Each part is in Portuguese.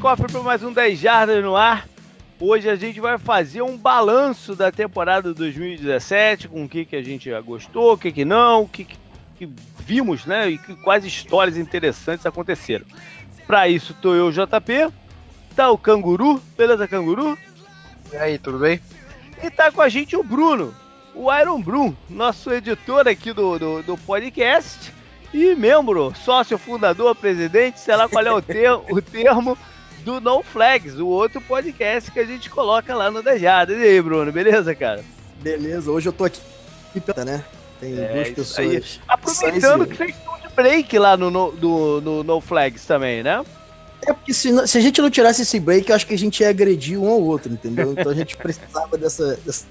cofre para mais um 10 Jardas no ar. Hoje a gente vai fazer um balanço da temporada 2017, com o que, que a gente gostou, o que, que não, o que, que vimos, né? E que, quais histórias interessantes aconteceram. Para isso, tô eu, JP, tá o Canguru, beleza, Canguru? E aí, tudo bem? E tá com a gente o Bruno, o Iron Brum, nosso editor aqui do, do, do podcast e membro, sócio fundador, presidente, sei lá qual é o, ter, o termo do No Flags, o outro podcast que a gente coloca lá no Dejada. E aí, Bruno, beleza, cara? Beleza, hoje eu tô aqui, né? Tem é, duas pessoas. Aí. Aproveitando que vocês estão de break lá no, no, do, no No Flags também, né? É porque se, se, a gente não tirasse esse break, eu acho que a gente ia agredir um ao outro, entendeu? Então a gente precisava dessa. dessa...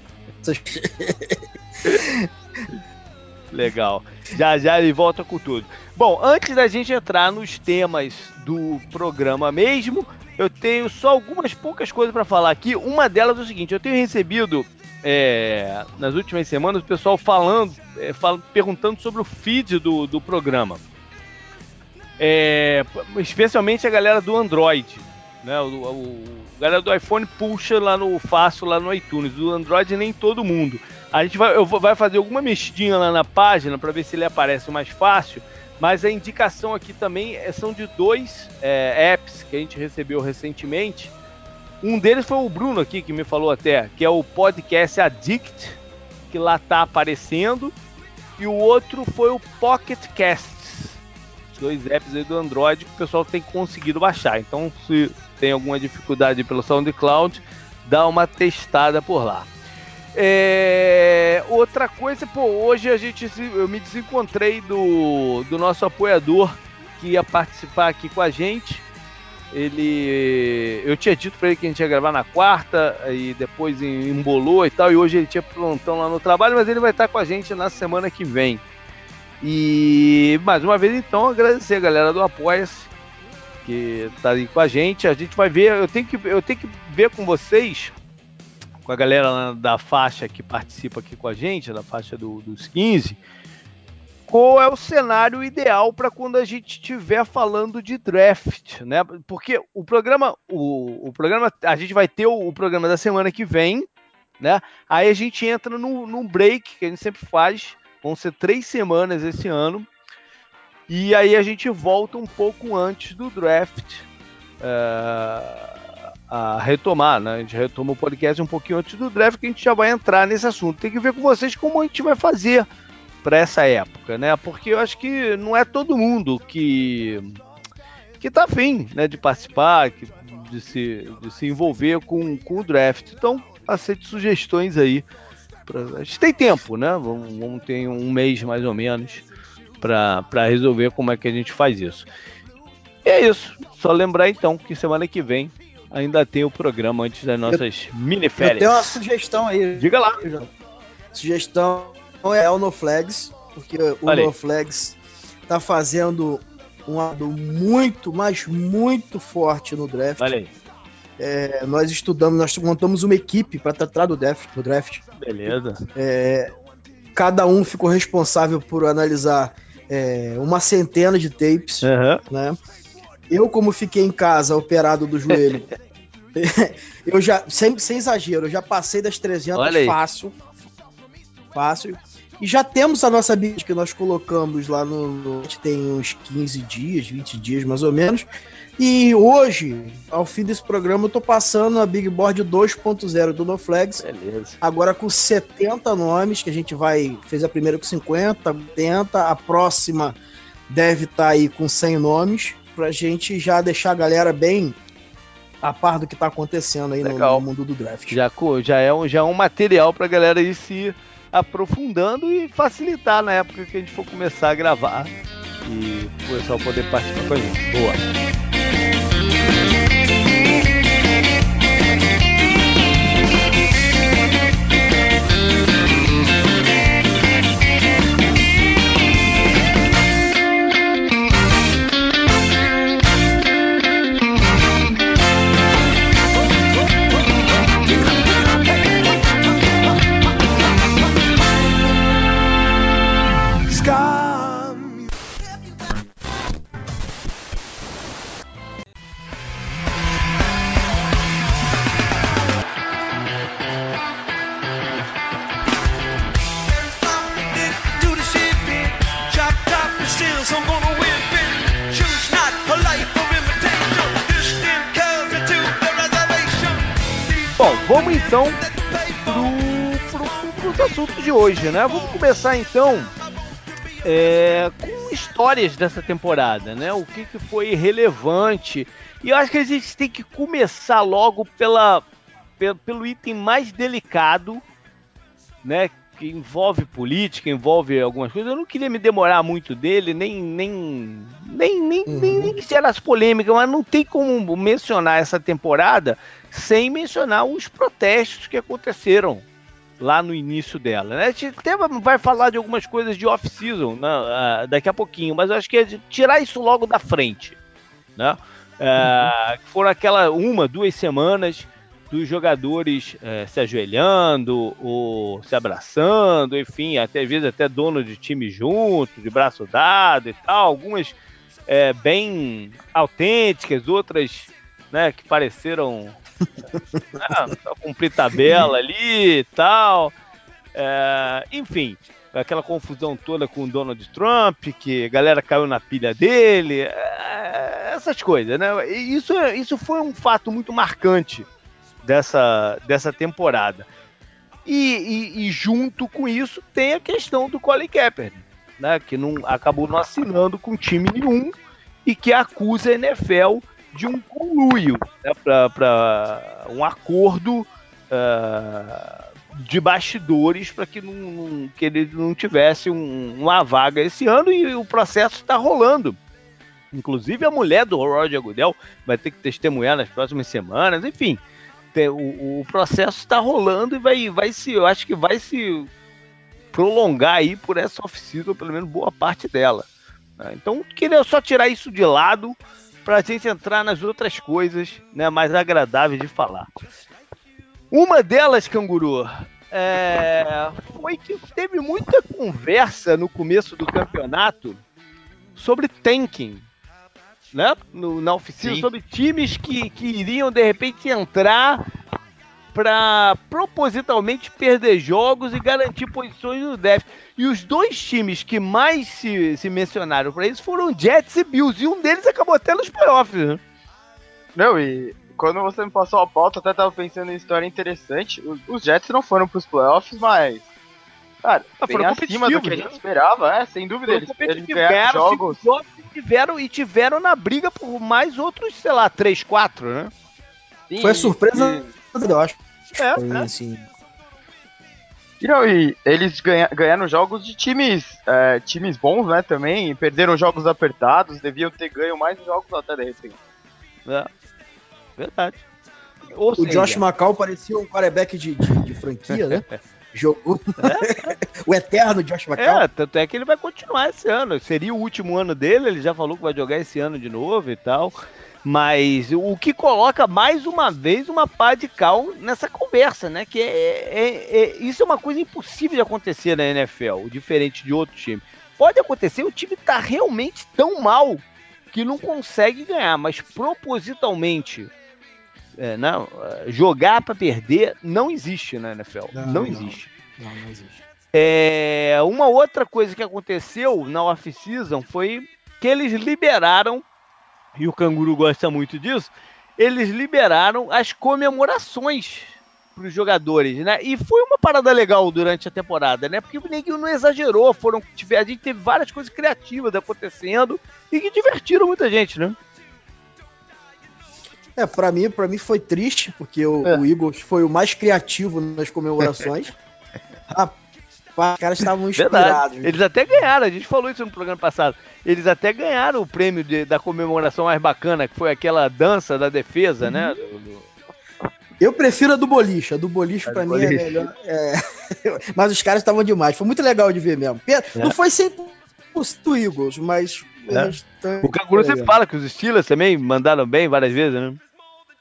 Legal. Já já ele volta com tudo. Bom, antes da gente entrar nos temas do programa mesmo, eu tenho só algumas poucas coisas para falar aqui. Uma delas é o seguinte: eu tenho recebido é, nas últimas semanas o pessoal falando, é, falando perguntando sobre o feed do, do programa. É, especialmente a galera do Android. Né? O, o, o, galera do iPhone puxa lá no fácil lá no iTunes. Do Android nem todo mundo. A gente vai, eu vou, vai fazer alguma mexidinha lá na página para ver se ele aparece mais fácil. Mas a indicação aqui também é, são de dois é, apps que a gente recebeu recentemente. Um deles foi o Bruno aqui que me falou até, que é o Podcast Addict, que lá tá aparecendo. E o outro foi o Pocket Casts, dois apps aí do Android que o pessoal tem conseguido baixar. Então, se tem alguma dificuldade pelo SoundCloud, dá uma testada por lá. É, outra coisa, pô, hoje a gente eu me desencontrei do, do nosso apoiador que ia participar aqui com a gente. Ele, eu tinha dito para ele que a gente ia gravar na quarta e depois embolou e tal, e hoje ele tinha plantão lá no trabalho, mas ele vai estar com a gente na semana que vem. E mais uma vez então agradecer a galera do Apoia-se que tá aí com a gente. A gente vai ver, eu tenho que eu tenho que ver com vocês com a galera da faixa que participa aqui com a gente, da faixa do, dos 15, qual é o cenário ideal para quando a gente estiver falando de draft, né? Porque o programa, o, o programa, a gente vai ter o, o, programa da semana que vem, né? Aí a gente entra num, num break que a gente sempre faz, vão ser três semanas esse ano, e aí a gente volta um pouco antes do draft. Uh, a retomar, né? A gente retoma o podcast um pouquinho antes do draft, que a gente já vai entrar nesse assunto. Tem que ver com vocês como a gente vai fazer para essa época, né? Porque eu acho que não é todo mundo que que tá afim, né, de participar, que, de, se, de se envolver com, com o draft. Então, aceite sugestões aí. Pra, a gente tem tempo, né? Vamos, vamos ter um mês mais ou menos para resolver como é que a gente faz isso. E é isso. Só lembrar então que semana que vem ainda tem o programa antes das nossas eu, mini férias. Tenho uma sugestão aí. Diga lá. Sugestão é o No Flags, porque o Olha No Flags tá fazendo um lado muito, mas muito forte no draft. Olha aí. É, nós estudamos, nós montamos uma equipe para tratar do draft, do draft. Beleza. É, cada um ficou responsável por analisar é, uma centena de tapes, uhum. né? Eu, como fiquei em casa operado do joelho, eu já, sem, sem exagero, eu já passei das 300 fácil. Fácil. E já temos a nossa build que nós colocamos lá no, no. Tem uns 15 dias, 20 dias mais ou menos. E hoje, ao fim desse programa, eu tô passando a Big Board 2.0 do NoFlags. Beleza. Agora com 70 nomes, que a gente vai. Fez a primeira com 50, 80, a próxima deve estar tá aí com 100 nomes pra gente já deixar a galera bem a par do que tá acontecendo aí no, no, mundo do draft. Já, já, é, um, já é um material pra galera ir se aprofundando e facilitar na época que a gente for começar a gravar e o pessoal poder participar com a gente. Boa! Então para os assuntos de hoje, né? Vamos começar então é, com histórias dessa temporada, né? O que, que foi relevante. E eu acho que a gente tem que começar logo pela, pelo item mais delicado, né? Que envolve política, envolve algumas coisas. Eu não queria me demorar muito dele, nem nem nem nem, uhum. nem, nem gerar as polêmicas, mas não tem como mencionar essa temporada sem mencionar os protestos que aconteceram lá no início dela. Né? A gente até vai falar de algumas coisas de off-season né, uh, daqui a pouquinho, mas eu acho que é tirar isso logo da frente. Né? Uh, uhum. Foram aquela uma, duas semanas dos jogadores uh, se ajoelhando ou se abraçando, enfim, até às vezes até dono de time junto, de braço dado e tal, algumas é, bem autênticas, outras né, que pareceram só cumprir tabela ali e tal. É, enfim, aquela confusão toda com o Donald Trump, que a galera caiu na pilha dele, é, essas coisas, né? Isso, isso foi um fato muito marcante dessa, dessa temporada. E, e, e junto com isso tem a questão do Colin Kaepernick, né? Que não, acabou não assinando com time nenhum e que acusa a NFL de um conluio, né, para um acordo uh, de bastidores para que, não, que ele não tivesse um, uma vaga esse ano e o processo está rolando. Inclusive a mulher do Roger Goodell vai ter que testemunhar nas próximas semanas, enfim. O, o processo está rolando e vai, vai se, eu acho que vai se prolongar aí por essa oficina, pelo menos boa parte dela. Né. Então, queria só tirar isso de lado, para a gente entrar nas outras coisas né, mais agradáveis de falar. Uma delas, canguru, é, foi que teve muita conversa no começo do campeonato sobre tanking, né? No, na oficina, Sim. sobre times que, que iriam de repente entrar para propositalmente perder jogos e garantir posições no déficit. E os dois times que mais se, se mencionaram para isso foram Jets e Bills, e um deles acabou até nos playoffs. Né? Não, e quando você me passou a pauta, até tava pensando em história interessante. Os, os Jets não foram pros playoffs, mas. Cara, ah, bem acima do que a gente né? esperava, é, sem dúvida. Eles, eles ganharam jogos. Tiveram, e tiveram na briga por mais outros, sei lá, 3, 4, né? Sim, Foi surpresa, e... eu acho. É, Foi, é. assim. E, não, e eles ganha, ganharam jogos de times é, times bons, né, também. Perderam jogos apertados, deviam ter ganho mais jogos até de repente. É, verdade. Ou o seja... Josh McCall parecia um quarterback de, de, de franquia, né? Jogou é? o eterno Josh McCall. É, tanto é que ele vai continuar esse ano. Seria o último ano dele, ele já falou que vai jogar esse ano de novo e tal. Mas o que coloca mais uma vez uma pá de cal nessa conversa, né? Que é, é, é, isso é uma coisa impossível de acontecer na NFL, diferente de outro time. Pode acontecer, o time tá realmente tão mal que não consegue ganhar, mas propositalmente é, não, jogar para perder não existe na NFL. Não, não existe. Não, não, existe. É, uma outra coisa que aconteceu na off-season foi que eles liberaram e o canguru gosta muito disso, eles liberaram as comemorações para os jogadores, né? E foi uma parada legal durante a temporada, né? Porque o Neguinho não exagerou, foram, a gente teve várias coisas criativas acontecendo e que divertiram muita gente, né? É, para mim, para mim foi triste, porque o, é. o Eagles foi o mais criativo nas comemorações. Os caras estavam inspirados. Verdade. Eles até ganharam, a gente falou isso no programa passado. Eles até ganharam o prêmio de, da comemoração mais bacana, que foi aquela dança da defesa, né? uhum. né? Eu prefiro a do boliche. A do boliche, pra mim, boliche. é melhor. É... mas os caras estavam demais. Foi muito legal de ver mesmo. É. Não foi 100% do Eagles, mas. É. O Canguru sempre fala que os Steelers também mandaram bem várias vezes, né?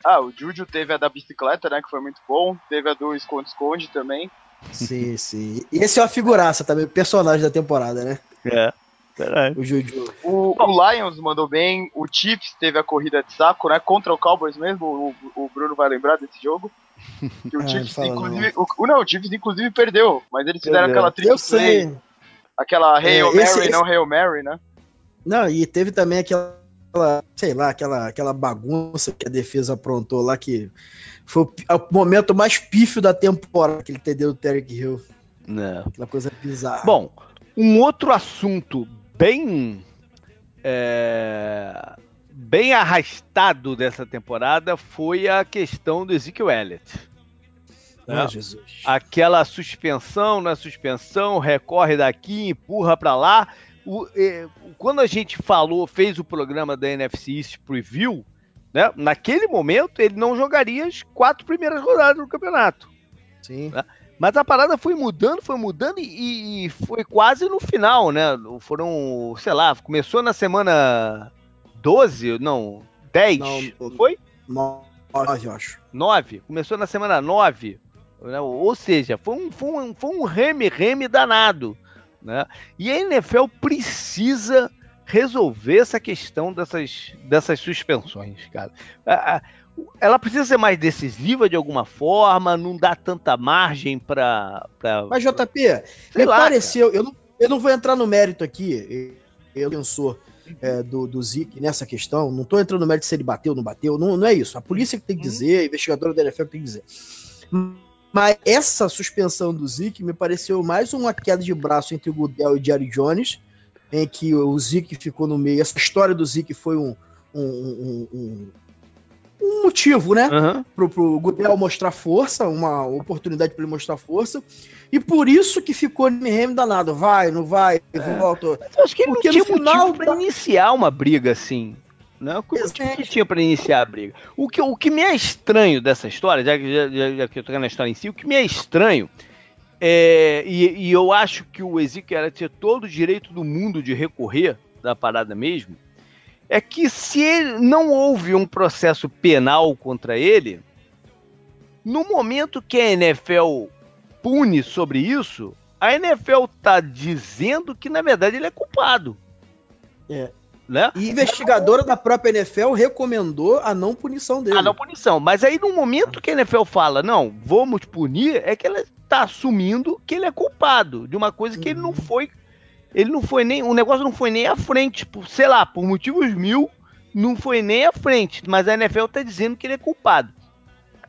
Ah, o Juju teve a da bicicleta, né? Que foi muito bom. Teve a do esconde-esconde também. Sim, sim. E esse é uma figuraça também, o personagem da temporada, né? É. O Juju. O, o, Lions mandou bem, o Chiefs teve a corrida de saco, né? Contra o Cowboys mesmo, o, o Bruno vai lembrar desse jogo. Que o ah, Chiefs, inclusive. Não. O, não, o Chiefs, inclusive, perdeu, mas eles fizeram aquela triple play. Aquela Hail é, Mary, esse... não Hail Mary, né? Não, e teve também aquela aquela, sei lá, aquela, aquela bagunça que a defesa aprontou lá, que foi o, o momento mais pífio da temporada que ele entendeu o Terry Hill. Não. Aquela coisa bizarra. Bom, um outro assunto bem. É, bem arrastado dessa temporada foi a questão do Ezekiel Elliott. Né? Jesus. Aquela suspensão na suspensão, recorre daqui, empurra para lá. O, eh, quando a gente falou, fez o programa da NFC East Preview, né, naquele momento ele não jogaria as quatro primeiras rodadas do campeonato. Sim. Né? Mas a parada foi mudando, foi mudando e, e, foi quase no final, né? Foram, sei lá, começou na semana 12, não, 10, não, foi? 9, eu acho. 9, começou na semana 9. Né? Ou seja, foi um, foi um, foi um reme-reme danado. Né? E a NFL precisa resolver essa questão dessas, dessas suspensões, cara. Ela precisa ser mais decisiva de alguma forma, não dá tanta margem para. Pra... Mas, JP, me lá, pareceu. Eu não, eu não vou entrar no mérito aqui, eu pensou é, do, do Zik nessa questão. Não estou entrando no mérito se ele bateu ou não bateu. Não, não é isso. A polícia que tem que uhum. dizer, a investigadora da NFL que tem que dizer. Mas essa suspensão do Zeke me pareceu mais uma queda de braço entre o Goodell e o Jerry Jones, em que o Zeke ficou no meio. Essa história do Zeke foi um, um, um, um, motivo, né? Uhum. Pro, pro Goodell mostrar força, uma oportunidade para ele mostrar força. E por isso que ficou Neme danado. Vai, não vai, é. volta. acho que ele Porque não tinha no final para iniciar uma briga assim. Não, o que tinha para iniciar a briga. O que, o que me é estranho dessa história, já que, já, já que eu tô na história em si, o que me é estranho é, e, e, eu acho que o Ezequiel era ter todo o direito do mundo de recorrer da parada mesmo, é que se ele, não houve um processo penal contra ele, no momento que a NFL pune sobre isso, a NFL tá dizendo que na verdade ele é culpado. É, né? E investigadora da própria NFL recomendou a não punição dele. A não punição. Mas aí, no momento que a NFL fala, não, vamos punir, é que ela está assumindo que ele é culpado de uma coisa que ele não uhum. foi. Ele não foi nem. O negócio não foi nem à frente. Por, sei lá, por motivos mil, não foi nem à frente. Mas a NFL está dizendo que ele é culpado.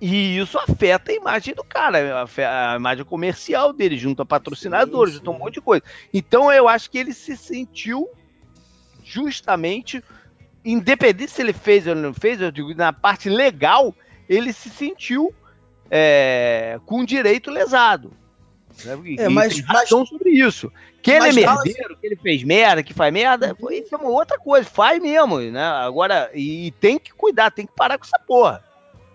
E isso afeta a imagem do cara, a, imagem comercial dele, junto a patrocinadores, junto a um monte de coisa. Então eu acho que ele se sentiu justamente, independente se ele fez ou não fez, eu digo, na parte legal, ele se sentiu é, com direito lesado. Né? É, mas, mas sobre isso. Que ele é merdeiro, que ele fez merda, que faz merda, isso é uma outra coisa, faz mesmo, né? Agora, e tem que cuidar, tem que parar com essa porra.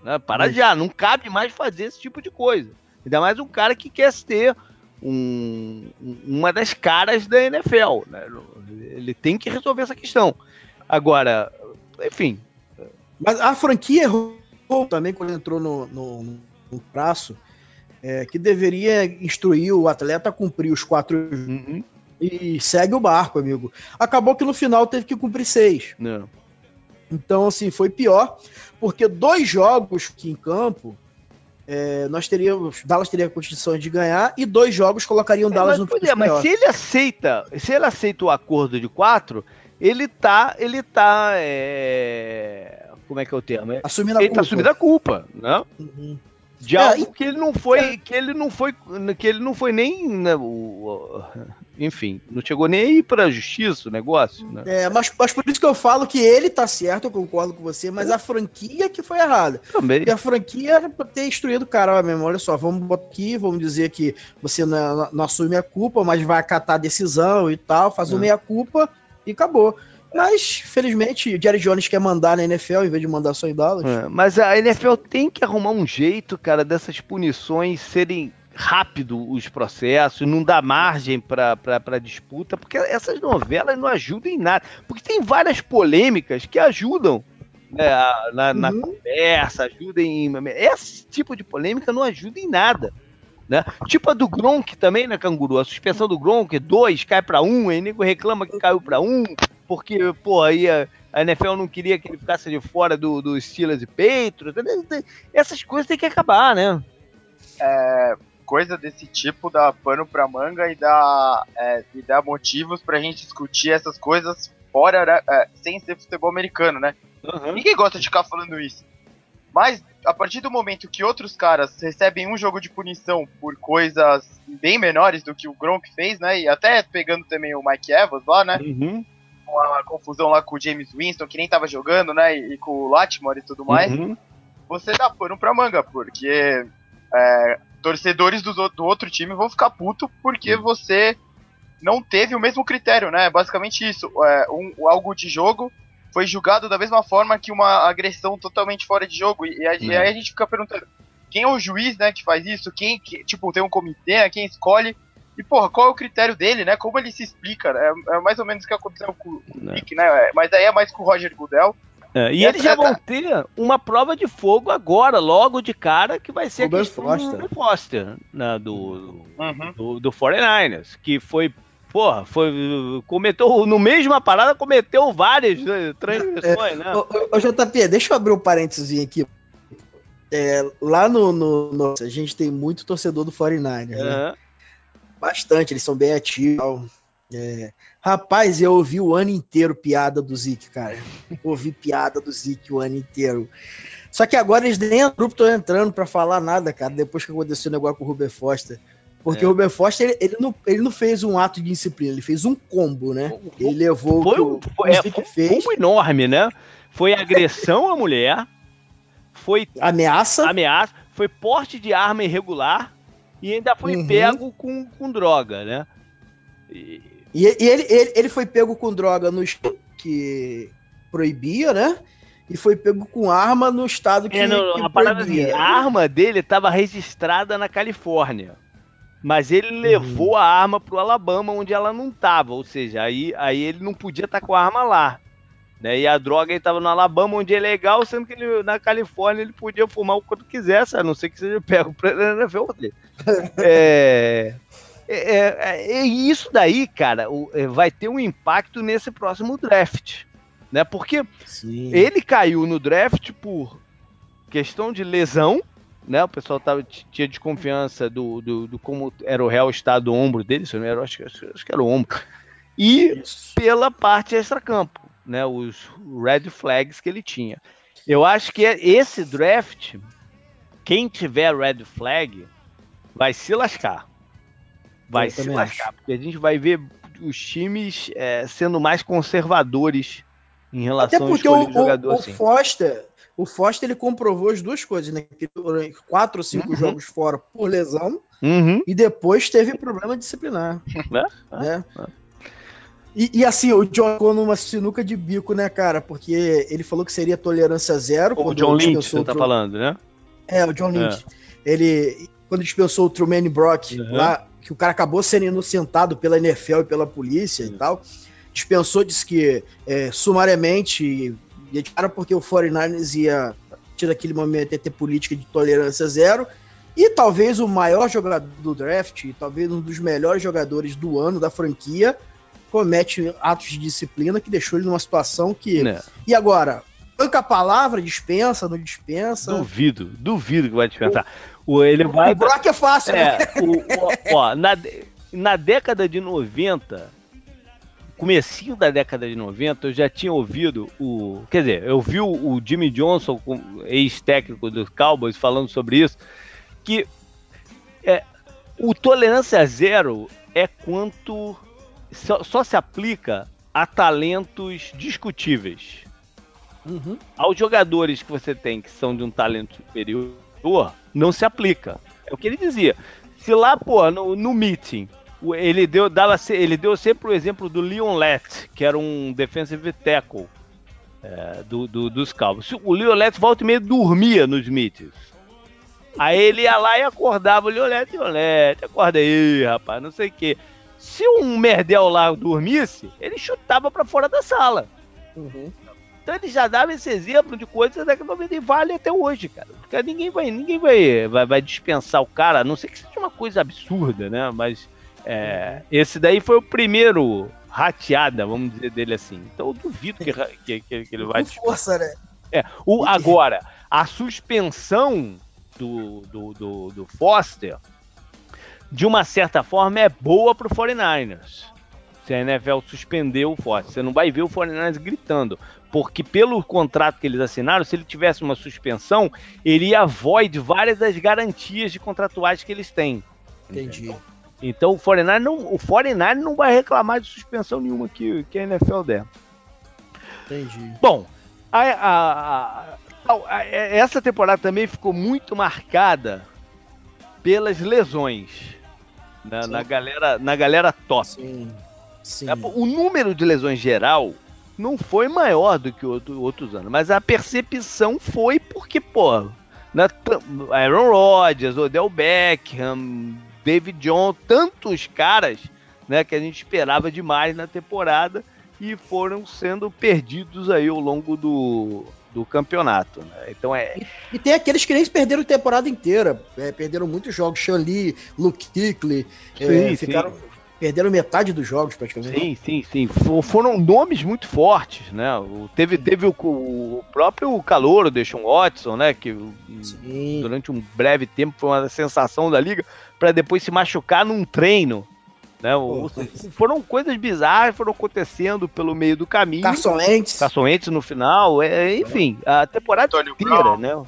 Né? Para mas... já, não cabe mais fazer esse tipo de coisa. Ainda mais um cara que quer ter um, uma das caras da NFL. Né? Ele tem que resolver essa questão. Agora, enfim. Mas a franquia errou também quando entrou no, no, no braço, é, que deveria instruir o atleta a cumprir os quatro uhum. e segue o barco, amigo. Acabou que no final teve que cumprir seis. Não. Então, assim, foi pior, porque dois jogos que em campo é, nós teríamos, Dallas teria condições de ganhar e dois jogos colocariam é, Dallas mas, no é, Mas se ele aceita, se ele aceita o acordo de quatro, ele tá, ele tá, é... como é que é o termo? Assumindo a ele tá culpa. tá assumindo a culpa, né? Uhum de é, algo que ele não foi, é. que ele não foi, que ele não foi nem, né, o, enfim, não chegou nem aí para a justiça o negócio, né? É, mas, mas por isso que eu falo que ele tá certo, eu concordo com você, mas a franquia que foi errada. Também. E a franquia era pra ter instruído o cara, mesmo, olha só, vamos botar aqui, vamos dizer que você não, não assume a culpa, mas vai acatar a decisão e tal, faz é. o meia-culpa e acabou. Mas, felizmente, o Jerry Jones quer mandar na NFL em vez de mandar só em Dallas. É, mas a NFL tem que arrumar um jeito, cara, dessas punições serem rápido os processos, não dá margem para disputa, porque essas novelas não ajudam em nada. Porque tem várias polêmicas que ajudam né, na, uhum. na, conversa, ajudam em. Esse tipo de polêmica não ajuda em nada. Né? Tipo a do Gronk também, né, Canguru? A suspensão do Gronk, dois cai para um, aí nego reclama que caiu para um porque, pô, aí a, a, NFL não queria que ele ficasse de fora do, do Steelers e Patriots. Essas coisas tem que acabar, né? É, coisa desse tipo dá pano pra manga e dá, é, e dá motivos pra gente discutir essas coisas fora, é, sem ser futebol americano, né? Uhum. Ninguém gosta de ficar falando isso. Mas a partir do momento que outros caras recebem um jogo de punição por coisas bem menores do que o Gronk fez, né? E até pegando também o Mike Evans lá, né? Uhum. Uma confusão lá com o James Winston, que nem tava jogando, né? E, e com o Lattimore e tudo mais. Uhum. Você dá pano pra manga, porque é, torcedores do, do, outro time vão ficar puto porque você não teve o mesmo critério, né? Basicamente isso. É, um, algo de jogo foi julgado da mesma forma que uma agressão totalmente fora de jogo. E, e, aí, é. a gente fica perguntando quem é o juiz, né, que faz isso? Quem, que, tipo, tem um comitê, né, quem escolhe? E, porra, qual é o critério dele, né? Como ele se explica? Né? É, é mais ou menos o que aconteceu com, com o Nick, né? É, mas aí é mais com o Roger Goodell. É, e, e eles já vão ter uma prova de fogo agora, logo de cara, que vai ser o Foster, do, Foster né, do, uhum. do, do 49ers, que foi porra, foi, cometeu, no mesma parada, cometeu várias né, transgressões, é, né? Ô, ô, JP, deixa eu abrir um parênteses aqui. É, lá no, no, no, A gente tem muito torcedor do 49 uhum. né? Bastante, eles são bem ativos. É, rapaz, eu ouvi o ano inteiro piada do Zik, cara. ouvi piada do Zik o ano inteiro. Só que agora eles nem estão entrando para falar nada, cara, depois que aconteceu o negócio com o Ruben Foster. Porque é. o Robert Foster, ele, ele, não, ele não fez um ato de disciplina, ele fez um combo, né? Ele levou foi, o que foi, o, é, foi fez. Um combo enorme, né? Foi agressão à mulher, foi ameaça, ameaça, foi porte de arma irregular e ainda foi uhum. pego com, com droga, né? E, e, e ele, ele, ele foi pego com droga no que proibia, né? e foi pego com arma no estado que, é, no, que a, parada assim, a arma dele estava registrada na Califórnia mas ele uhum. levou a arma pro Alabama, onde ela não tava, ou seja, aí, aí ele não podia estar tá com a arma lá. Né? E a droga estava no Alabama, onde é legal, sendo que ele, na Califórnia ele podia fumar o quanto quisesse, a não ser que seja pego pra NFL é, é, é, é, isso daí, cara, é, vai ter um impacto nesse próximo draft. Né? Porque Sim. ele caiu no draft por questão de lesão, né? O pessoal tava, tinha desconfiança do, do, do como era o real estado do ombro dele, se não era, acho, acho, acho que era o ombro. E Isso. pela parte extra-campo, né? Os red flags que ele tinha. Eu acho que é esse draft, quem tiver red flag, vai se lascar. Vai se lascar, acho. porque a gente vai ver os times é, sendo mais conservadores em relação Até porque a escolher o, jogador. O, assim. o Foster, o Foster ele comprovou as duas coisas, né? Que quatro ou cinco uhum. jogos fora por lesão uhum. e depois teve problema disciplinar. É? Né? É. E, e, assim, o John ficou numa sinuca de bico, né, cara? Porque ele falou que seria tolerância zero. O John Lynch, você tá falando, né? É, o John Lynch. É. Ele, quando dispensou o Truman Brock uhum. lá, que o cara acabou sendo inocentado pela NFL e pela polícia e tal, dispensou, disse que é, sumariamente e cara porque o 49ers ia, tirar aquele momento, ia ter política de tolerância zero. E talvez o maior jogador do draft, talvez um dos melhores jogadores do ano da franquia, comete atos de disciplina que deixou ele numa situação que. Não. Né. E agora? Banca a palavra, dispensa, não dispensa? Duvido, duvido que vai dispensar. O, ele vai... o Brock é fácil, é, né? O, o, ó, na, na década de 90, comecinho da década de 90, eu já tinha ouvido o. Quer dizer, eu vi o, Jimmy Johnson, ex-técnico dos Cowboys, falando sobre isso, que é, o tolerância zero é quanto. Só, só se aplica a talentos discutíveis. Uhum. Aos jogadores que você tem que são de um talento superior, não se aplica. É o que ele dizia. Se lá, pô, no, no meeting, ele deu, dava, ele deu sempre o exemplo do Leon Lett, que era um defensive tackle é, do, do, dos Cowboys. O Leon Lett volta e meio dormia nos meetings. Aí ele ia lá e acordava o Leon Lett, Leon Lett, acorda aí, rapaz, não sei o quê. Se um merdel lá dormisse, ele chutava para fora da sala. Uhum. Então ele já dava esse exemplo de coisas que não vale até hoje, cara. Porque ninguém vai, ninguém vai, vai, vai dispensar o cara, a não ser que seja uma coisa absurda, né? Mas é, esse daí foi o primeiro rateada, vamos dizer dele assim. Então eu duvido que, que, que, que ele vai. Com força, né? É, o, agora, a suspensão do, do, do, do, Foster, de uma certa forma, é boa pro 49ers. Se a NFL suspendeu o Forte. Você não vai ver o 49ers gritando. Porque pelo contrato que eles assinaram, se ele tivesse uma suspensão, ele ia void várias das garantias de contratuais que eles têm. Entendi. Então, então o 49 não, o 49 não vai reclamar de suspensão nenhuma que, que a NFL der. Entendi. Bom, a, a, a, essa temporada também ficou muito marcada pelas lesões né, na, galera, na galera top. Sim. Sim. É, o número de lesões geral não foi maior do que outro, outros anos, mas a percepção foi porque, pô, na, Aaron Rodgers, Odell Beckham, David John, tantos caras né, que a gente esperava demais na temporada e foram sendo perdidos aí ao longo do, do campeonato. Né? Então é. E, e, tem aqueles que nem perderam a temporada inteira. É, perderam muitos jogos. Lee, Luke Kuechly, é, ficaram. Perderam metade dos jogos, praticamente. Sim, sim, sim. Foram nomes muito fortes, né? Teve, teve o, o próprio calor, o Deshaun Watson, né? Que sim. durante um breve tempo foi uma sensação da liga, para depois se machucar num treino né? O, foram coisas bizarras foram acontecendo pelo meio do caminho. Caçoentes. Caçoentes no final, é, enfim, a temporada Antônio inteira, Brown. né?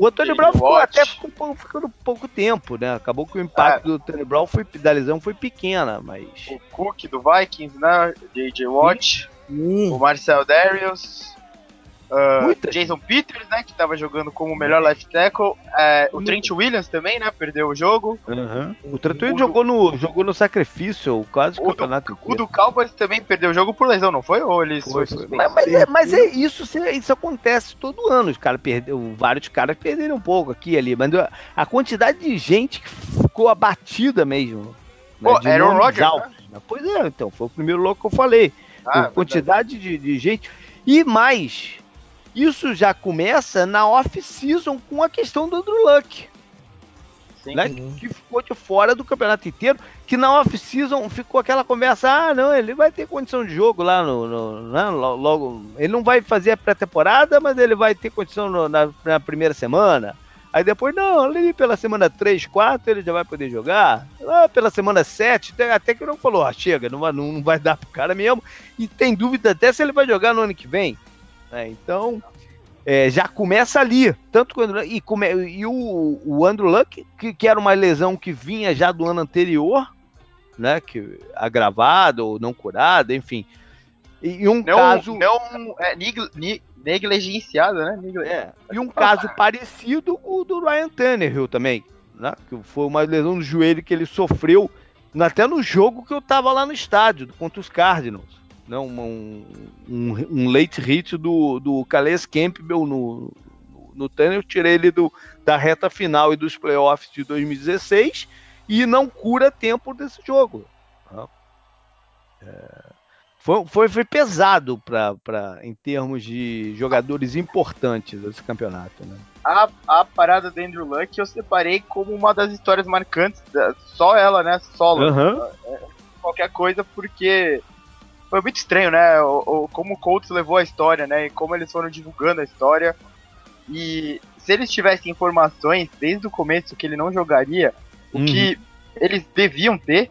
O Antônio Brown ficou até ficou, ficando pouco tempo, né? Acabou que o impacto é. do Antônio Brown foi, da lesão foi pequena, mas. O Cook do Vikings, né? J.J. Watt, o Marcel Darius, Uh, Jason Peters, né, que estava jogando como melhor left tackle. É, o Trent Williams também, né, perdeu o jogo. Uhum. O Trent Williams jogou no, jogou no sacrifício, quase o campeonato. Do, o do Cowboys também perdeu o jogo por lesão, não foi? Ou eles foi, foi. Mas, mas, é, mas, é, isso, isso acontece todo ano. Os caras perdeu, vários caras perderam um pouco aqui e ali, mas a quantidade de gente que ficou abatida mesmo. Né, Pô, né, Aaron Rodgers. Né? Pois é, então, foi o primeiro logo que eu falei. Ah, a quantidade de, de gente. E mais, isso já começa na off-season com a questão do Andrew Luck. Né? Que ficou de fora do campeonato inteiro. Que na off-season ficou aquela conversa: ah, não, ele vai ter condição de jogo lá no. no né? logo, ele não vai fazer a pré-temporada, mas ele vai ter condição no, na, na, primeira semana. Aí depois, não, ali pela semana 3, 4 ele já vai poder jogar. Lá pela semana 7, até, até que não falou: ah, chega, não vai, não, não vai dar pro cara mesmo. E tem dúvida até se ele vai jogar no ano que vem. Né? Então, é, já começa ali. Tanto quando, e, come, e o, o Andrew Luck, que, que, era uma lesão que vinha já do ano anterior, né? Que, agravada ou não curada, enfim. E, e um não, caso. Não é, negligenciada, né? É, e um caso parecido com o do Ryan Tannehill também. Né, que foi uma lesão no joelho que ele sofreu até no jogo que eu tava lá no estádio, contra os Cardinals né, um, um, um late hit do, do Calais Campbell no, no, no Tunnel, tirei ele do, da reta final e dos playoffs de 2016 e não cura tempo desse jogo. Tá? É, foi, foi, foi, pesado pra, pra, em termos de jogadores importantes desse campeonato. Né? A, a parada do Andrew Luck eu separei como uma das histórias marcantes, só ela, né? Solo. Uhum. Qualquer coisa, porque foi muito estranho, né? O, o, como o Colts levou a história, né? E como eles foram divulgando a história. E se eles tivessem informações desde o começo que ele não jogaria, uhum. o que eles deviam ter,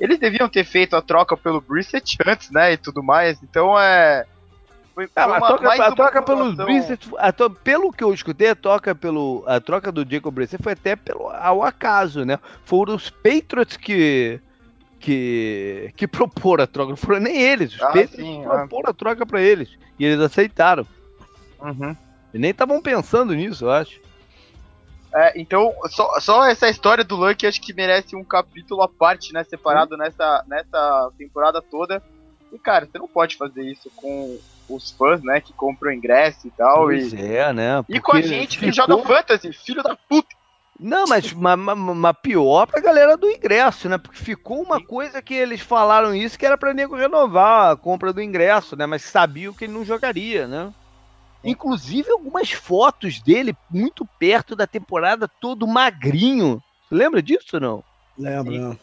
eles deviam ter feito a troca pelo Brissett antes, né? E tudo mais. Então é. Foi, ah, uma, a troca, a troca pelo Brissett, to, pelo que eu escutei, a troca, pelo, a troca do Jacob Brissett foi até pelo, ao acaso, né? Foram os Patriots que que, que propor a troca. Não foram nem eles. Os ah, sim, propor ah. a troca para eles. E eles aceitaram. Uhum. E nem estavam pensando nisso, eu acho. É, então, só, só essa história do Luck acho que merece um capítulo à parte, né? Separado uhum. nessa, nessa temporada toda. E, cara, você não pode fazer isso com os fãs, né? Que compram ingresso e tal. Pois e, é, né? E com a gente que joga fantasy, filho da puta. Não, mas, mas, mas pior pra galera do ingresso, né? Porque ficou uma coisa que eles falaram isso que era pra nego renovar a compra do ingresso, né? Mas sabiam que ele não jogaria, né? Inclusive algumas fotos dele muito perto da temporada, todo magrinho. Lembra disso ou não? Lembro.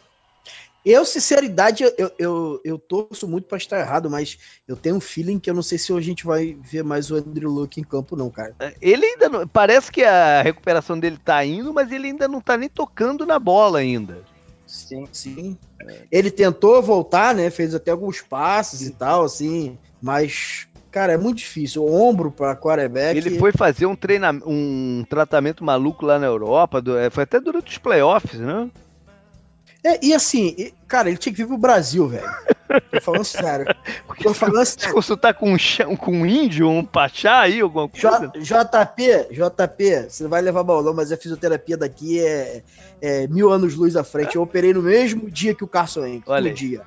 Eu, sinceridade, eu, eu, eu torço muito para estar errado, mas eu tenho um feeling que eu não sei se a gente vai ver mais o Andrew Luck em campo, não, cara. É, ele ainda não, Parece que a recuperação dele tá indo, mas ele ainda não tá nem tocando na bola ainda. Sim. Sim. Ele tentou voltar, né? Fez até alguns passos e tal, assim, mas Cara, é muito difícil. O ombro para quarterback. Ele foi fazer um treinamento, um tratamento maluco lá na Europa, do, é, foi até durante os playoffs, né? É, e assim, cara, ele tinha que vir pro Brasil, velho. Tô falando sério. Tô falando sério. Consultar com um, com um índio, um pachá aí, alguma coisa. JP, JP, você vai levar balão, mas a fisioterapia daqui é, é mil anos luz à frente. Eu operei no mesmo dia que o Carson. Olha no dia.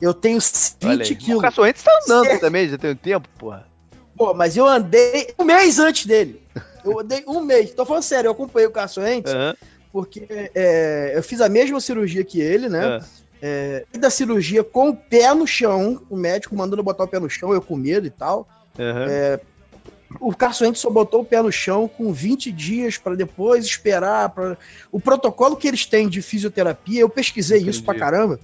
Eu tenho 20 quilos. O Carson Wentz tá andando também, já tem um tempo, porra. Pô, mas eu andei um mês antes dele. Eu andei um mês. Tô falando sério, eu acompanhei o Carson Wentz. Uhum porque é, eu fiz a mesma cirurgia que ele, né? É. É, da cirurgia com o pé no chão, o médico mandando botar o pé no chão, eu com medo e tal. Uhum. É, o Carson Wentz só botou o pé no chão com 20 dias para depois esperar. Pra... O protocolo que eles têm de fisioterapia, eu pesquisei Entendi. isso pra caramba,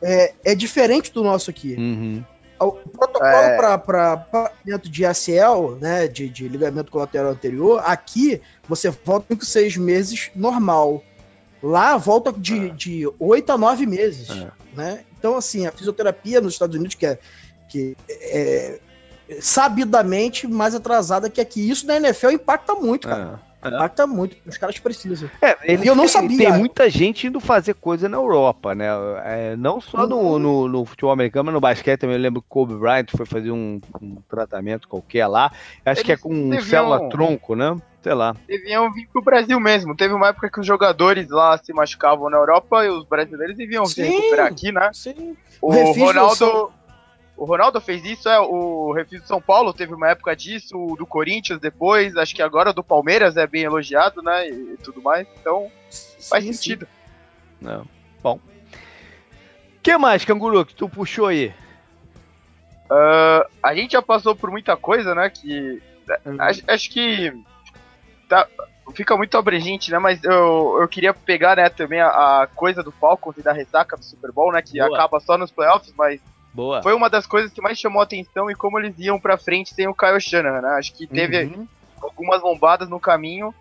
é, é diferente do nosso aqui. Uhum. O protocolo é... para dentro de ACL, né, de, de, ligamento colateral anterior, aqui você volta com seis meses normal. Lá volta de, é. de 8 a 9 meses. É. Né? Então, assim, a fisioterapia nos Estados Unidos, que é, que é sabidamente mais atrasada que aqui, isso na NFL impacta muito, cara. É. Impacta muito, os caras precisam. É, ele, eu não sabia. Tem muita gente indo fazer coisa na Europa, né? É, não só no, uhum. no, no, futebol americano, mas no basquete também. Eu lembro que o Kobe Bryant foi fazer um, um tratamento qualquer lá. Acho Eles que é com um célula-tronco, né? Sei lá. Deviam vir pro Brasil mesmo. Teve uma época que os jogadores lá se machucavam na Europa e os brasileiros deviam vir recuperar aqui, né? Sim. O, o Ronaldo. O Ronaldo fez isso, é, o Refis de São Paulo teve uma época disso, o do Corinthians depois, acho que agora o do Palmeiras é bem elogiado, né, e, e tudo mais, então faz sim, sentido. Sim. Não. Bom. O que mais, Canguru, que tu puxou aí? Uh, a gente já passou por muita coisa, né, que uhum. acho, acho, que tá, fica muito abrangente, né, mas eu, eu queria pegar, né, também a, a coisa do Falcons e da ressaca do Super Bowl, né, que Boa. acaba só nos playoffs, mas Boa. Foi uma das coisas que mais chamou a atenção e como eles iam pra frente sem o Kyle Shanahan, né? Acho que teve uhum. algumas lombadas no caminho,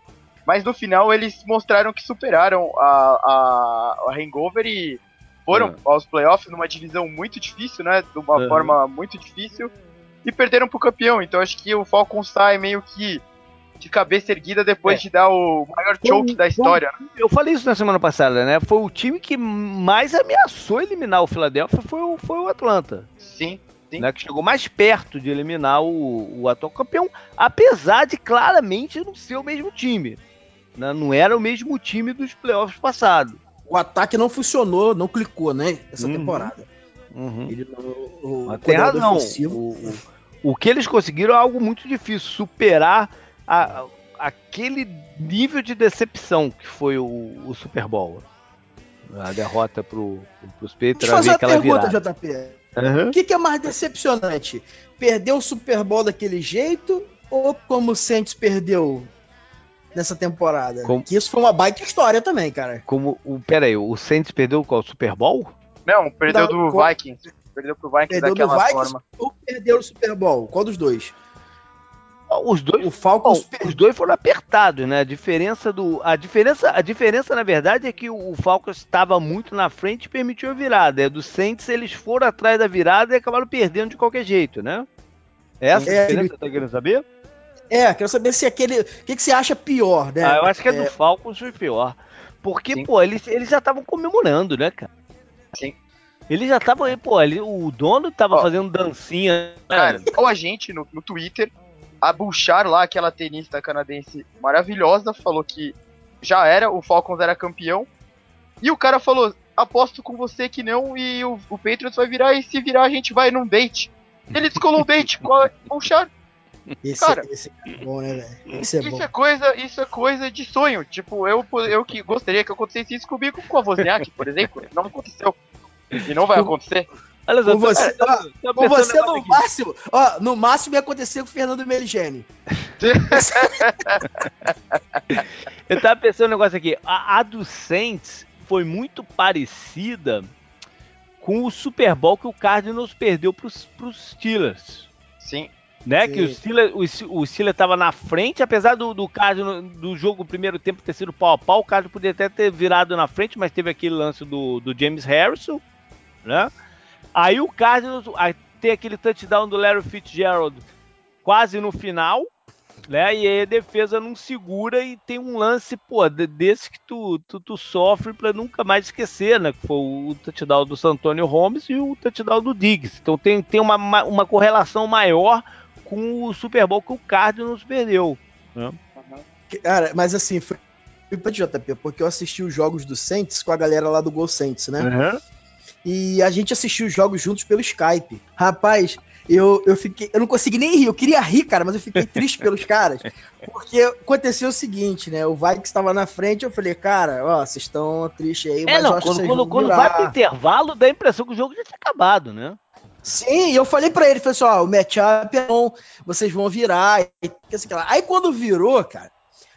mas no final eles mostraram que superaram a, a, a hangover e foram uhum. aos playoffs numa divisão muito difícil, né? De uma uhum. forma muito difícil. E perderam pro campeão. Então acho que o Falcons sai meio que de cabeça erguida depois é. de dar o maior choke da história. Né? Eu falei isso na semana passada, né? Foi o time que mais ameaçou eliminar o Philadelphia foi o, foi o Atlanta. Sim. Sim. Né, que chegou mais perto de eliminar o, o atual campeão, apesar de claramente não ser o mesmo time. Né? Não era o mesmo time dos playoffs passados. O ataque não funcionou, não clicou, né? Essa uhum. temporada. Uhum. Ele, o, o, tem razão. O, o, o que eles conseguiram é algo muito difícil superar a, aquele nível de decepção que foi o, o Super Bowl. A derrota pro, pros Patriots. Deixa eu fazer uma pergunta, virada. JP. Uhum. O que, que, é mais decepcionante? Perder o Super Bowl daquele jeito ou como o Saints perdeu nessa temporada? Como... Que isso foi uma baita história também, cara. Como o pera aí, o Saints perdeu qual Super Bowl? Não, perdeu Não, do qual... Vikings. Perdeu pro Vikings perdeu daquela do Vikings forma. Ou perdeu o Super Bowl? Qual dos dois? Os dois, o Falcons, bom, os dois foram apertados, né? A diferença do, a diferença, a diferença na verdade é que o, Falcons estava muito na frente e permitiu a virada. É do Saints eles foram atrás da virada e acabaram perdendo de qualquer jeito, né? Essa é, a diferença, ele... tá querendo saber? É, quero saber se aquele, o que, que você acha pior, né? Ah, eu acho que é, é... do Falcons foi pior, porque Sim. pô, eles, eles já estavam comemorando, né, cara? Sim. Eles já estavam aí, pô, ali, o dono tava fazendo dancinha. Cara, igual a gente no, no Twitter, a Bouchard lá, aquela tenista canadense maravilhosa, falou que já era, o Falcons era campeão. E o cara falou: aposto com você que não, e o, o Patriots vai virar, e se virar a gente vai num date. Ele descolou o date com a Bouchard. Esse, cara, esse é bom, né, velho? Isso, é, isso é, coisa, isso é coisa de sonho. Tipo, eu, eu que gostaria que acontecesse isso comigo com a Wozniak, por exemplo. Não aconteceu. E não vai acontecer. Olha só, com você, tá, ó, tá com você no aqui. máximo, ó, no máximo ia acontecer com o Fernando Meligeni. Eu tava pensando um negócio aqui. A, a do Saints foi muito parecida com o Super Bowl que o Cardinals perdeu pros, pros Steelers. Sim. né? Sim. Que o Steelers, o, o Steelers tava na frente, apesar do, do Cardinals, do jogo primeiro tempo ter sido pau a pau, o Cardinals poderia até ter virado na frente, mas teve aquele lance do, do James Harrison, né? Aí o Cardinals tem aquele touchdown do Larry Fitzgerald quase no final, né? E aí a defesa não segura e tem um lance, pô, desse que tu, tu, tu sofre para nunca mais esquecer, né? Que foi o touchdown do Santonio Holmes e o touchdown do Diggs. Então tem, tem uma, uma correlação maior com o Super Bowl que o Cardinals perdeu. Né? Cara, mas assim, foi pra JP, porque eu assisti os jogos do Saints com a galera lá do Gol Saints, né? Uhum. E a gente assistiu os jogos juntos pelo Skype. Rapaz, eu, eu fiquei. Eu não consegui nem rir, eu queria rir, cara, mas eu fiquei triste pelos caras. Porque aconteceu o seguinte, né? O Vikings estava na frente, eu falei, cara, ó, vocês estão tristes aí, é, mas não, eu acho quando, quando, quando vai pro intervalo, dá a impressão que o jogo já tinha acabado, né? Sim, eu falei para ele, falei assim, ó, o matchup é bom, vocês vão virar. Aí quando virou, cara,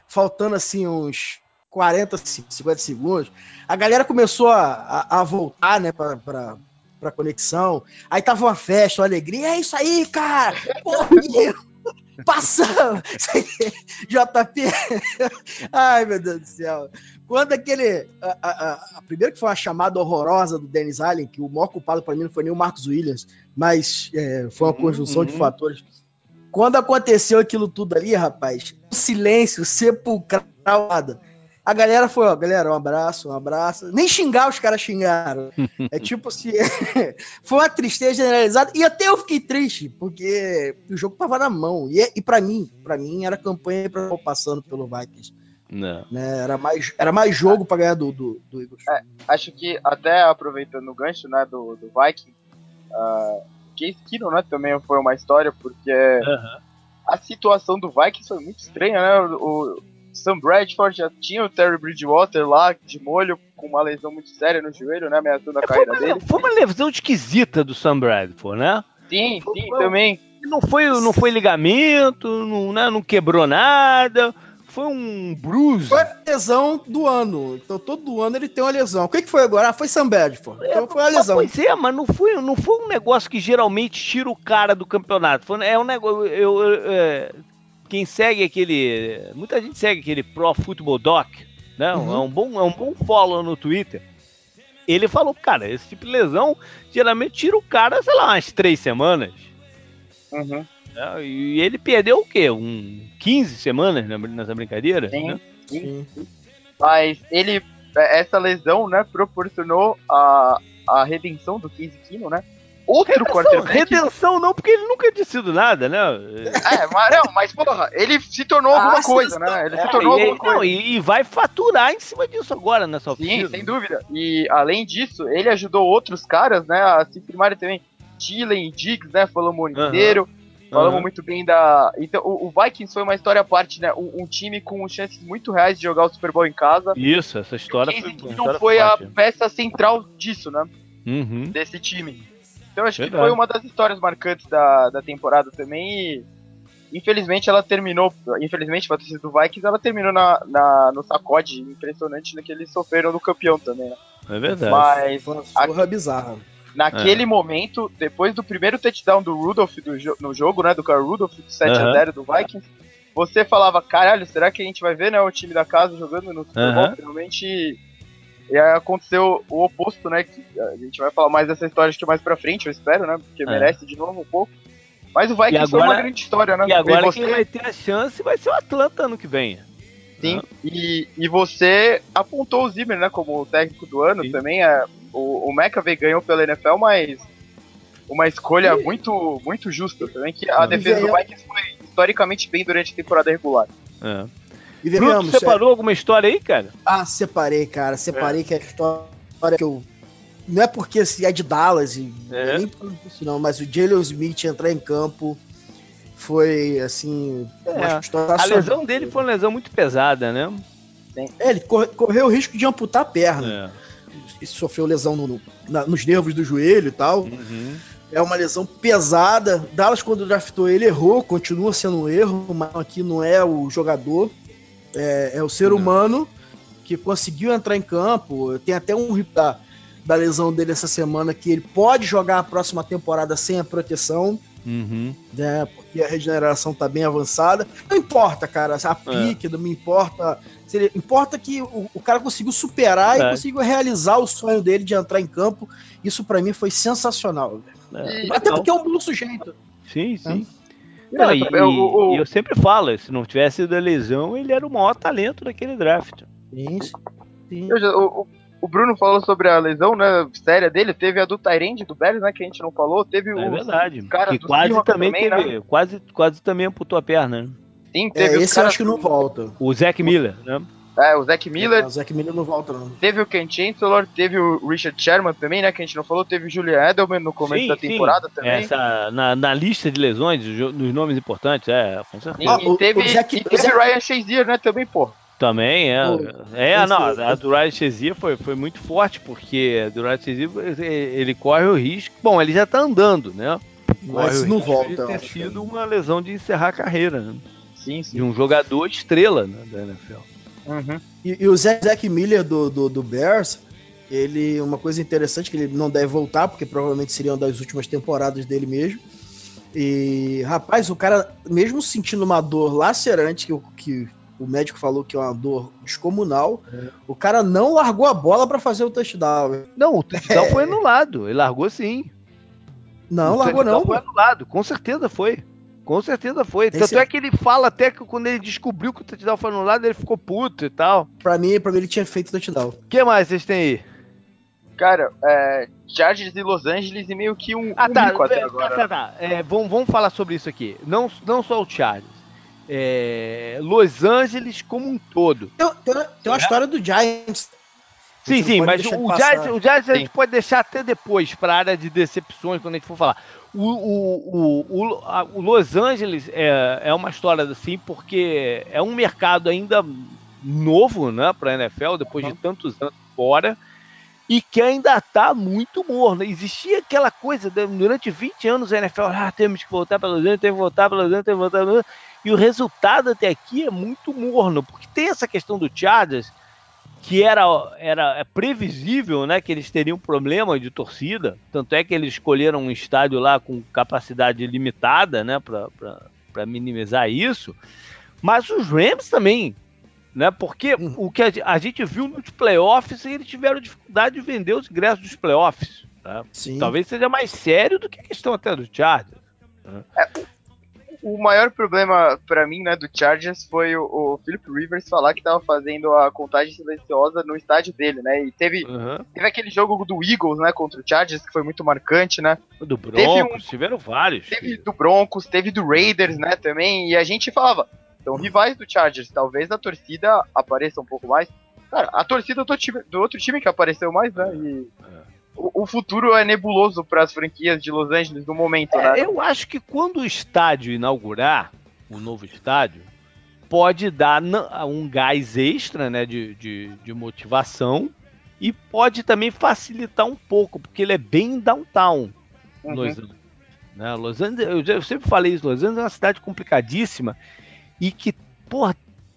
faltando assim uns 40, 50 segundos, a galera começou a, a, a voltar, né, pra, pra, pra conexão. Aí tava uma festa, uma alegria. É isso aí, cara! Pô, Passamos! JP! Ai, meu Deus do céu. Quando aquele. A, a, a, primeiro que foi uma chamada horrorosa do Dennis Allen, que o maior culpado para mim não foi nem o Marcos Williams, mas é, foi uma conjunção uhum. de fatores. Quando aconteceu aquilo tudo ali, rapaz, silêncio sepulcrado. A galera foi, ó, galera, um abraço, um abraço. Nem xingar os caras xingaram. É tipo se. foi uma tristeza generalizada. E até eu fiquei triste, porque o jogo tava na mão. E, e para mim, para mim, era campanha para passando pelo Vikings. Não. Né? Era, mais, era mais jogo para ganhar do, do, do Eagles. É, acho que até aproveitando o gancho né, do, do Viking, uh, Case Keenum né, também foi uma história, porque a situação do Vikings foi muito estranha, né? O, Sam Bradford já tinha o Terry Bridgewater lá de molho, com uma lesão muito séria no joelho, né? Ameaçando a é, carreira uma, dele. Foi uma lesão esquisita do Sam Bradford, né? Sim, sim, foi, também. Não foi, não foi ligamento, não, né, não quebrou nada. Foi um bruise. Foi a lesão do ano. Então todo ano ele tem uma lesão. O que, que foi agora? Ah, foi Sam Bradford. Então foi uma lesão. Pois é, mas não foi, não foi um negócio que geralmente tira o cara do campeonato. Foi, é um negócio. Eu, eu, eu, é, quem segue aquele. Muita gente segue aquele Pro Football Doc, né? Uhum. É, um bom, é um bom follow no Twitter. Ele falou, cara, esse tipo de lesão geralmente tira o cara, sei lá, umas três semanas. Uhum. É, e ele perdeu o quê? Um 15 semanas nessa brincadeira? Sim, né? sim, sim. Mas ele, essa lesão, né, proporcionou a, a redenção do 15 Kino, né? Outro redenção, quarterback. Redenção não, porque ele nunca tinha sido nada, né? É, mas, não, mas porra, ele se tornou ah, alguma coisa, né? Ele é, se tornou e, alguma coisa. Não, e, vai faturar em cima disso agora nessa oficina. Sim, sem dúvida. E além disso, ele ajudou outros caras, né, a se firmarem também. Thielen e Diggs, né, falamos o inteiro. Uhum. Falamos uhum. muito bem da. Então, o, o, Vikings foi uma história à parte, né? Um, um, time com chances muito reais de jogar o Super Bowl em casa. Isso, essa história foi. Não foi a peça central disso, né? Uhum. Desse time. Então acho Verdade. que foi uma das histórias marcantes da, da temporada também. E infelizmente ela terminou. Infelizmente, para torcida do Vikings, ela terminou na, na, no sacode impressionante que eles sofreram no campeão também, né? É verdade. Mas. Foi bizarra. Naquele é. momento, depois do primeiro touchdown do Rudolph do no jogo, né? Do Carl Rudolph, 7x0 uhum. do Vikings, você falava, caralho, será que a gente vai ver né, o time da casa jogando no Super Bowl? Uhum. Realmente e aí aconteceu o oposto, né? Que a gente vai falar mais dessa história que mais pra frente, eu espero, né? Porque é. merece de novo um pouco. Mas o Vikings agora, foi uma grande história, né? E agora e você... quem vai ter a chance vai ser o Atlanta ano que vem. Sim, ah. e, e você apontou o Zimmer, né, como o técnico do ano Sim. também. É, o, o McAvey ganhou pela NFL, mas uma escolha Sim. muito, muito justa também, que a defesa do Vikings foi historicamente bem durante a temporada regular. É. E Bruno, tu separou é... alguma história aí, cara? Ah, separei, cara. Separei é. que a história que eu. Não é porque se é de Dallas, e é. nem por isso não, mas o Jalen Smith entrar em campo foi assim. É. A lesão dele foi uma lesão muito pesada, né? É, ele correu o risco de amputar a perna. É. Sofreu lesão no, no, na, nos nervos do joelho e tal. Uhum. É uma lesão pesada. Dallas, quando draftou ele, errou, continua sendo um erro, mas aqui não é o jogador. É, é o ser humano que conseguiu entrar em campo. Tem até um da, da lesão dele essa semana, que ele pode jogar a próxima temporada sem a proteção. Uhum. Né, porque a regeneração tá bem avançada. Não importa, cara, a é. pique, é. não me importa. Ele, importa que o, o, cara conseguiu superar é. e conseguiu realizar o sonho dele de entrar em campo. Isso para mim foi sensacional. É. Até porque é um bom sujeito. Sim, sim. Não, e, eu, eu, eu, sempre falo, se não tivesse sido a lesão, ele era o maior talento daquele draft. Isso. Sim. o, o Bruno falou sobre a lesão, né, séria dele, teve a do Tyrande do Bears, né, que a gente não falou, teve o... É verdade, cara que quase também, também teve, né? quase, quase também amputou a perna, né? Sim, teve é, esse eu acho que não volta. O Zac Miller, né? É, o Zac Miller. É, o Zac Miller não volta, não. Teve o Ken Chancellor, teve o Richard Sherman também, né? Que a gente não falou. Teve o Julian Edelman no começo sim, da temporada sim. também. Essa, na, na lista de lesões, nos nomes importantes, é, com certeza. E, e teve, o Zac, e teve o Ryan Shazier, né? Também, pô. Também, é. é, não, a do Ryan Shazier foi, foi muito forte, porque a do Ryan Shazier, ele corre o risco... Bom, ele já tá andando, né? Mas não volta. De ter sido uma lesão de encerrar a carreira, né? Sim, sim. De um jogador estrela né, da NFL. Uhum. E, e, o Zack Miller do, do, do, Bears, ele, uma coisa interessante que ele não deve voltar, porque provavelmente seria uma das últimas temporadas dele mesmo. E, rapaz, o cara, mesmo sentindo uma dor lacerante, que, que o médico falou que é uma dor descomunal. É. O cara não largou a bola para fazer o touchdown. Não, o touchdown é. foi anulado. Ele largou sim. Não, o largou não. Foi anulado, com certeza foi. Com certeza foi. Esse Tanto é... é que ele fala até que quando ele descobriu que o touchdown foi anulado, ele ficou puto e tal. Pra mim, pra mim ele tinha feito o touchdown. O que mais vocês têm aí? Cara, é, Chargers de Los Angeles e meio que um, ah, um tá, até agora. Tá, tá, tá. É, vamos, vamos falar sobre isso aqui. Não, não só o Chargers é, Los Angeles como um todo. Tem, tem, tem uma é. história do Giants. Sim, sim, mas o, o Giants, o Giants a gente pode deixar até depois para a área de decepções quando a gente for falar. O, o, o, a, o Los Angeles é, é uma história assim porque é um mercado ainda novo né, para a NFL, depois uhum. de tantos anos fora, e que ainda está muito morno. Existia aquela coisa, durante 20 anos a NFL, ah, temos que voltar para Los Angeles, temos que voltar para Los Angeles, temos que voltar para Los Angeles. E o resultado até aqui é muito morno, porque tem essa questão do Chargers, que era, era previsível né, que eles teriam problema de torcida, tanto é que eles escolheram um estádio lá com capacidade limitada né, para minimizar isso. Mas os Rams também, né? Porque o que a, a, gente viu nos playoffs, eles tiveram dificuldade de vender os ingressos dos playoffs. Né? Talvez seja mais sério do que a questão até do Chargers. Né? É, o maior problema para mim, né, do Chargers foi o, o, Philip Rivers falar que tava fazendo a contagem silenciosa no estádio dele, né? E teve, uhum. teve aquele jogo do Eagles, né, contra o Chargers, que foi muito marcante, né? Do Broncos, um, tiveram vários. Teve do Broncos, teve do Raiders, né, também, e a gente falava, são rivais do Chargers, talvez a torcida apareça um pouco mais. Cara, a torcida do, time, do outro time que apareceu mais, né? E... É o, futuro é nebuloso para as franquias de Los Angeles no momento, é, né? Eu acho que quando o estádio inaugurar, o novo estádio, pode dar um gás extra né, de, de, de motivação e pode também facilitar um pouco, porque ele é bem downtown, uhum. Los Angeles. Né? Los Angeles, eu sempre falei isso, Los Angeles é uma cidade complicadíssima e que, porra,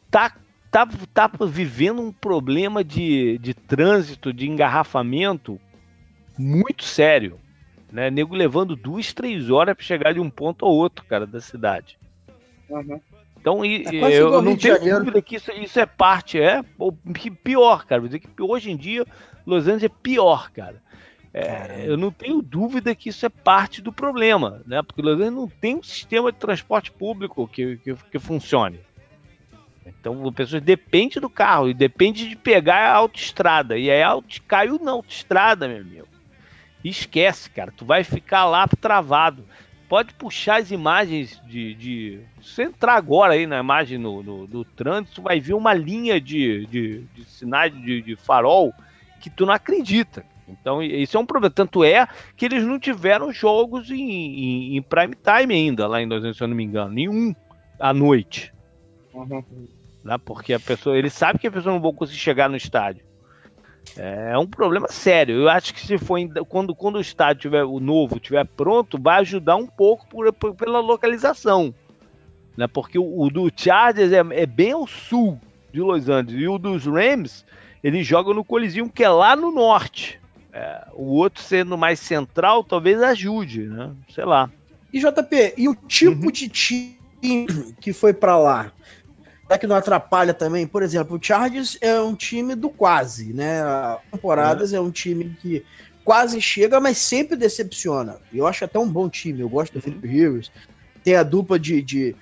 tá, tá, tá vivendo um problema de, de trânsito, de engarrafamento muito sério. Né? Nego levando duas, três horas para chegar de um ponto ao outro, cara, da cidade. Uhum. Então, e, é eu não tenho dúvida que isso, isso é parte, é pior, cara. Vou dizer que hoje em dia Los Angeles é pior, cara. É, eu não tenho dúvida que isso é parte do problema, né? Porque Los Angeles não tem um sistema de transporte público que, que, que funcione. Então, as pessoas depende do carro e depende de pegar a autoestrada. E aí auto, caiu na autoestrada, meu amigo. Esquece, cara. Tu vai ficar lá travado. Pode puxar as imagens de. de... Se você entrar agora aí na imagem no, no, no trânsito, vai ver uma linha de, de, de sinais de, de farol que tu não acredita. Então, isso é um problema. Tanto é que eles não tiveram jogos em, em, em prime time ainda, lá em 2000, se eu não me engano. Nenhum à noite. Uhum. Né? Porque a pessoa, ele sabe que a pessoa não vai conseguir chegar no estádio. É um problema sério. Eu acho que se for quando, quando o estádio tiver o novo tiver pronto, vai ajudar um pouco por, por, pela localização, né? Porque o, o do Chargers é, é, bem ao sul de Los Angeles e o dos Rams ele joga no Coliseum que é lá no norte. é, o outro sendo mais central talvez ajude, né? Sei lá. E JP, e o tipo uhum. de time que foi para lá? É que não atrapalha também, por exemplo, o Chargers é um time do quase, né? Temporadas é. é um time que quase chega, mas sempre decepciona. Eu acho até um bom time, eu gosto do uhum. Philip Rivers. Tem a dupla de, de,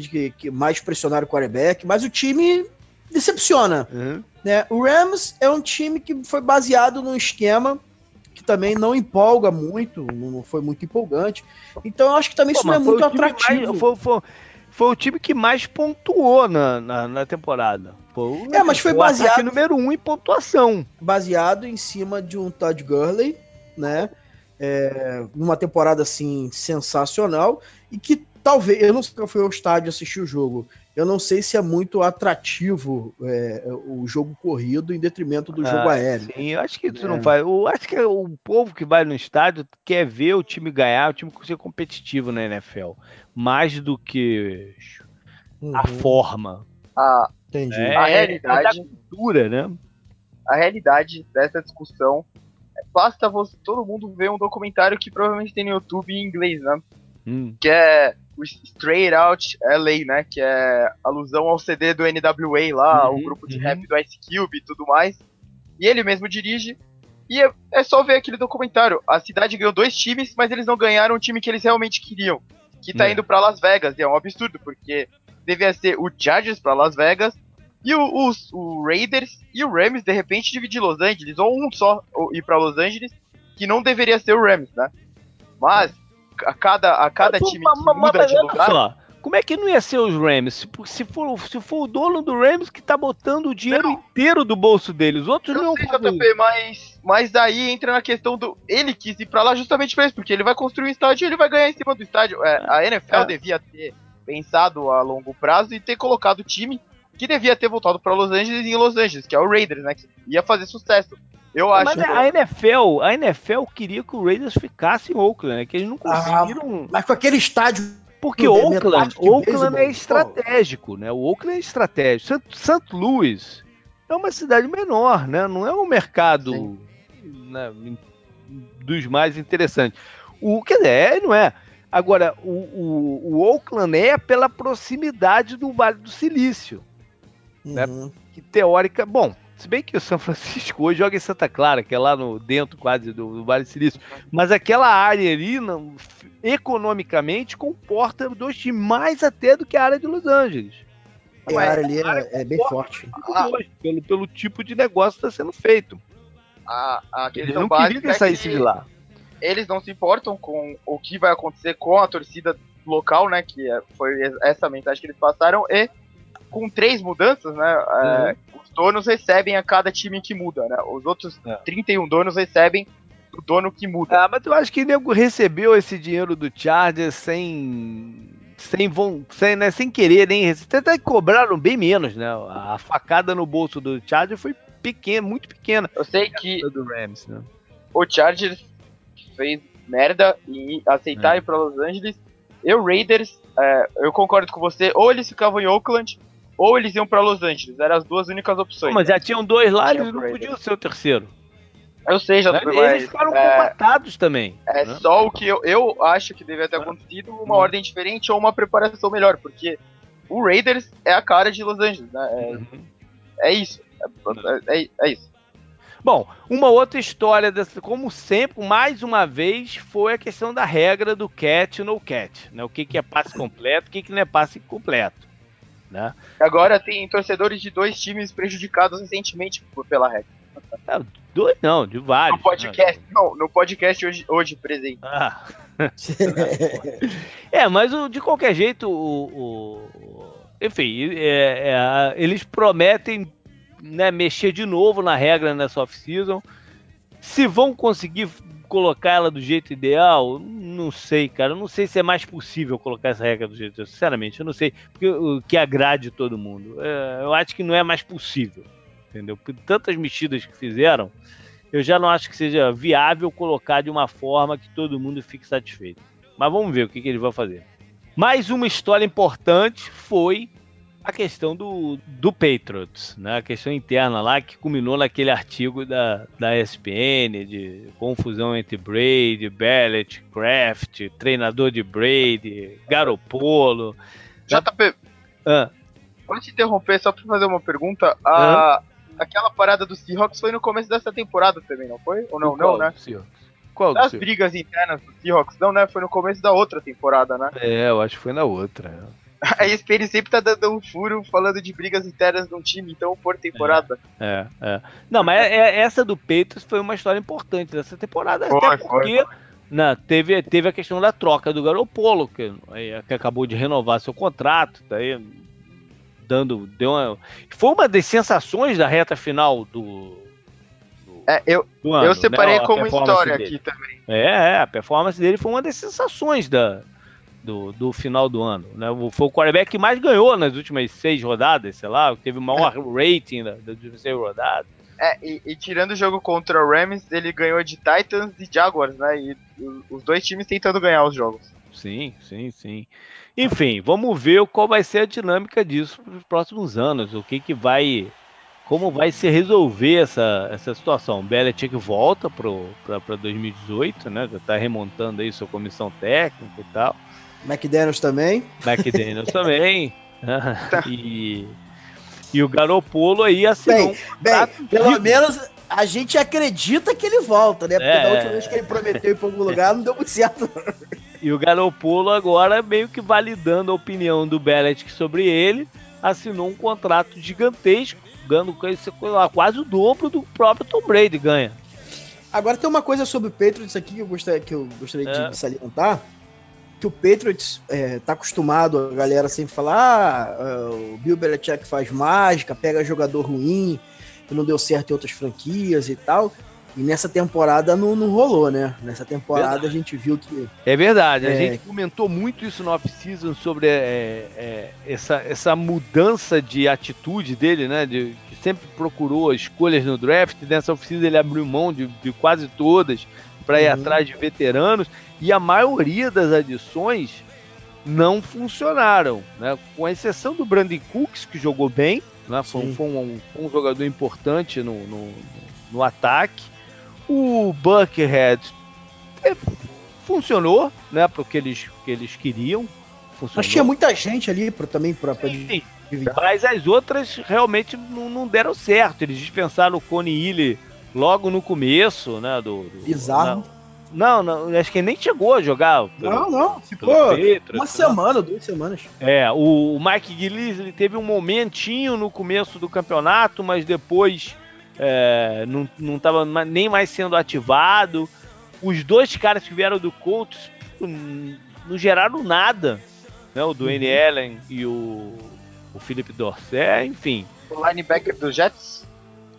de que, que mais pressionaram o quarterback, mas o time decepciona. Uhum. Né? O Rams é um time que foi baseado num esquema que também não empolga muito, não foi muito empolgante. Então eu acho que também Pô, isso não é muito atrativo. Mais, foi, foi, foi, o time que mais pontuou na, na, na temporada. Foi, é, mas foi baseado número um em pontuação. Baseado em cima de um Todd Gurley, né? É, numa temporada assim sensacional e que talvez eu não sei qual foi o estádio assistir o jogo eu não sei se é muito atrativo é, o jogo corrido em detrimento do ah, jogo aéreo. Sim, eu acho que isso é. não faz. Eu acho que o povo que vai no estádio quer ver o time ganhar, o time ser competitivo na NFL, mais do que uhum. a forma. Ah, entendi. É, a realidade, é da cultura, né? A realidade dessa discussão é, basta você, todo mundo ver um documentário que provavelmente tem no YouTube em inglês, né? Hum. Que é o Straight Out LA, né? Que é alusão ao CD do NWA lá, uhum, o grupo de uhum. rap do Ice Cube e tudo mais. E ele mesmo dirige. E é, é, só ver aquele documentário. A cidade ganhou dois times, mas eles não ganharam o time que eles realmente queriam. Que tá é. indo para Las Vegas. E é um absurdo, porque devia ser o Chargers para Las Vegas e o, os, o Raiders e o Rams, de repente, dividir Los Angeles, ou um só ir para Los Angeles, que não deveria ser o Rams, né? Mas a cada, a cada time que muda de lugar. Só, como é que não ia ser os Rams? Se, se, for, se for o dono do Rams que tá botando o dinheiro não. inteiro do bolso dele, os outros eu não. Sei, JP, mas, mas daí entra na questão do. Ele quis ir pra lá justamente pra isso, porque ele vai construir um estádio e ele vai ganhar em cima do estádio. É, a NFL é. devia ter pensado a longo prazo e ter colocado o time que devia ter voltado para Los Angeles em Los Angeles, que é o Raiders, né? Que ia fazer sucesso. Eu acho. Mas a NFL, a NFL queria que o Raiders ficasse em Oakland, né? Que eles não ah, conseguiram. Ah, mas com aquele estádio. Porque Oakland, Oakland é estratégico, né? O Oakland é estratégico. St. Louis é uma cidade menor, né? Não é um mercado né, dos mais interessantes. O quer dizer, é, não é. Agora, o, o, o, Oakland é pela proximidade do Vale do Silício, né? uhum. né? Que teórica, bom, se bem que o São Francisco hoje joga em Santa Clara, que é lá no dentro quase do, do Vale do Silício. Mas aquela área ali, não, economicamente, comporta dois times mais até do que a área de Los Angeles. A área ali é, é bem forte. Pelo, pelo tipo de negócio que está sendo feito. A, a Eles não queriam que é saísse de lá. Eles não se importam com o que vai acontecer com a torcida local, né? Que é, foi essa mensagem que eles passaram. E com três mudanças, né? É, uhum. os donos recebem a cada time que muda, né? Os outros é. 31 donos recebem o dono que muda. Ah, mas eu acho que o nego recebeu esse dinheiro do Chargers sem. Sem, sem, né, sem querer, nem até cobraram bem menos, né? A facada no bolso do Chargers foi pequena, muito pequena. Eu sei que do Rams, né? o Chargers fez merda em aceitar é. ir para Los Angeles. E o Raiders, é, eu concordo com você, ou eles ficavam em Oakland, ou eles iam para Los Angeles. Eram as duas únicas opções. Mas já tinham dois lá, eles não podiam ser o terceiro. Eu sei, já mas Eles ficaram é, combatados também. É né? só o que eu, eu acho que deveria ter acontecido uma uhum. ordem diferente ou uma preparação melhor, porque o Raiders é a cara de Los Angeles, né? É, uhum. é isso. É, é, é, isso. Bom, uma outra história, dessa, como sempre, mais uma vez, foi a questão da regra do cat no cat. Né? O que, que é passe completo, o que, que não é passe completo. Né? Agora tem torcedores de dois times prejudicados recentemente pela regra. É, dois não, de vários. No podcast, né? não, no podcast hoje, hoje presente. Ah. é, mas o, de qualquer jeito, o, o enfim, é, é, eles prometem né, mexer de novo na regra nessa off-season. Se vão conseguir colocar ela do jeito ideal, não sei, cara. Eu não sei se é mais possível colocar essa regra do jeito ideal. Sinceramente, eu não sei que, que agrade todo mundo. É, eu acho que não é mais possível, entendeu? Por tantas mexidas que fizeram, eu já não acho que seja viável colocar de uma forma que todo mundo fique satisfeito. Mas vamos ver o que, que eles vão fazer. Mais uma história importante foi a questão do, do Patriots, né? A questão interna lá que culminou naquele artigo da, da ESPN de confusão entre Brady, Bellet, Kraft, treinador de Brady, Garopolo. JP, ah. pode te interromper só para fazer uma pergunta? A, Aquela parada do Seahawks foi no começo dessa temporada também, não foi? Ou não, não, né? Qual das brigas internas do Seahawks, não, né? Foi no começo da outra temporada, né? É, eu acho que foi na outra. A ESPN sempre tá dando um furo falando de brigas internas de um time, então por temporada. É, é. é. Não, mas é, é, essa do Peitos foi uma história importante dessa temporada, foi, até porque foi, foi. Não, né, teve, teve a questão da troca do Garopolo, que, que acabou de renovar seu contrato, daí dando. Deu uma, foi uma das sensações da reta final do. do é, eu, do ano, eu separei né? como história dele. aqui também. É, é, a performance dele foi uma das sensações da, do, do final do ano. Né? Foi o quarterback que mais ganhou nas últimas seis rodadas, sei lá, teve o maior rating das últimas seis rodadas. É, e, e, tirando o jogo contra o Rams, ele ganhou de Titans e Jaguars, né? E os dois times tentando ganhar os jogos. Sim, sim, sim. Enfim, vamos ver qual vai ser a dinâmica disso para os próximos anos. O que, que vai. Como vai se resolver essa, essa situação? O Belichick volta para 2018, né? Já está remontando aí sua comissão técnica e tal. McDaniels também. McDaniels também. e, e o Garopolo aí assinou bem, um bem, pelo menos a gente acredita que ele volta, né? Porque é, da última vez que ele prometeu ir para algum lugar não deu muito certo. E o Garopolo agora, meio que validando a opinião do Belichick sobre ele, assinou um contrato gigantesco, ganhando quase o dobro do próprio Tom Brady ganha. Agora tem uma coisa sobre o Patriots aqui que eu gostaria, que eu gostaria é. de salientar, que o Patriots é, tá acostumado, a galera sempre falar, ah, o Bill Belichick faz mágica, pega jogador ruim, que não deu certo em outras franquias e tal. E nessa temporada não, não rolou, né? Nessa temporada verdade. a gente viu que. É verdade, é... a gente comentou muito isso no off-season sobre é, é, essa, essa mudança de atitude dele, né? De, que sempre procurou escolhas no draft. Nessa off-season ele abriu mão de, de quase todas para ir uhum. atrás de veteranos. E a maioria das adições não funcionaram, né? Com exceção do Brandon Cooks, que jogou bem, né? Foi, foi um, um, jogador importante no, no, no ataque. O Buckhead é, funcionou, né, para o que eles, que eles queriam. Funcionou. Mas tinha muita gente ali pra, também para dividir. Mas as outras realmente não, não, deram certo. Eles dispensaram o Cone Illy logo no começo, né? Do, do Bizarro. Não, não, acho que nem chegou a jogar. Pelo, não, não, ficou Petro, uma semana, duas semanas. É, o, o Mike Gillis ele teve um momentinho no começo do campeonato, mas depois é, não, não tava nem mais sendo ativado. Os dois caras que vieram do Colts não geraram nada. Né? O Dwayne uhum. Allen e o, o Philip Dorsett, enfim. O linebacker do Jets?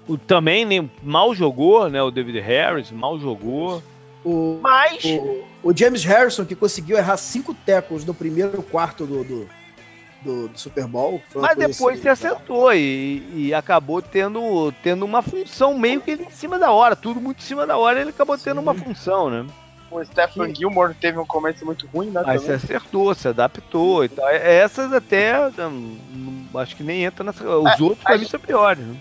O, também nem, mal jogou, né? O David Harris mal jogou. O, Mas... o, o James Harrison, que conseguiu errar cinco tecos no primeiro quarto do, do do, do Super Bowl. Mas depois assim, se acertou e, e, acabou tendo, tendo uma função meio que em cima da hora, tudo muito em cima da hora, ele acabou tendo Sim. uma função, né? O Stephen que... Gilmore teve um começo muito ruim, né? Mas também. se acertou, se adaptou e tal. É, essas até hum, acho que nem entra nessa. Os é, outros pra mim são piores, né?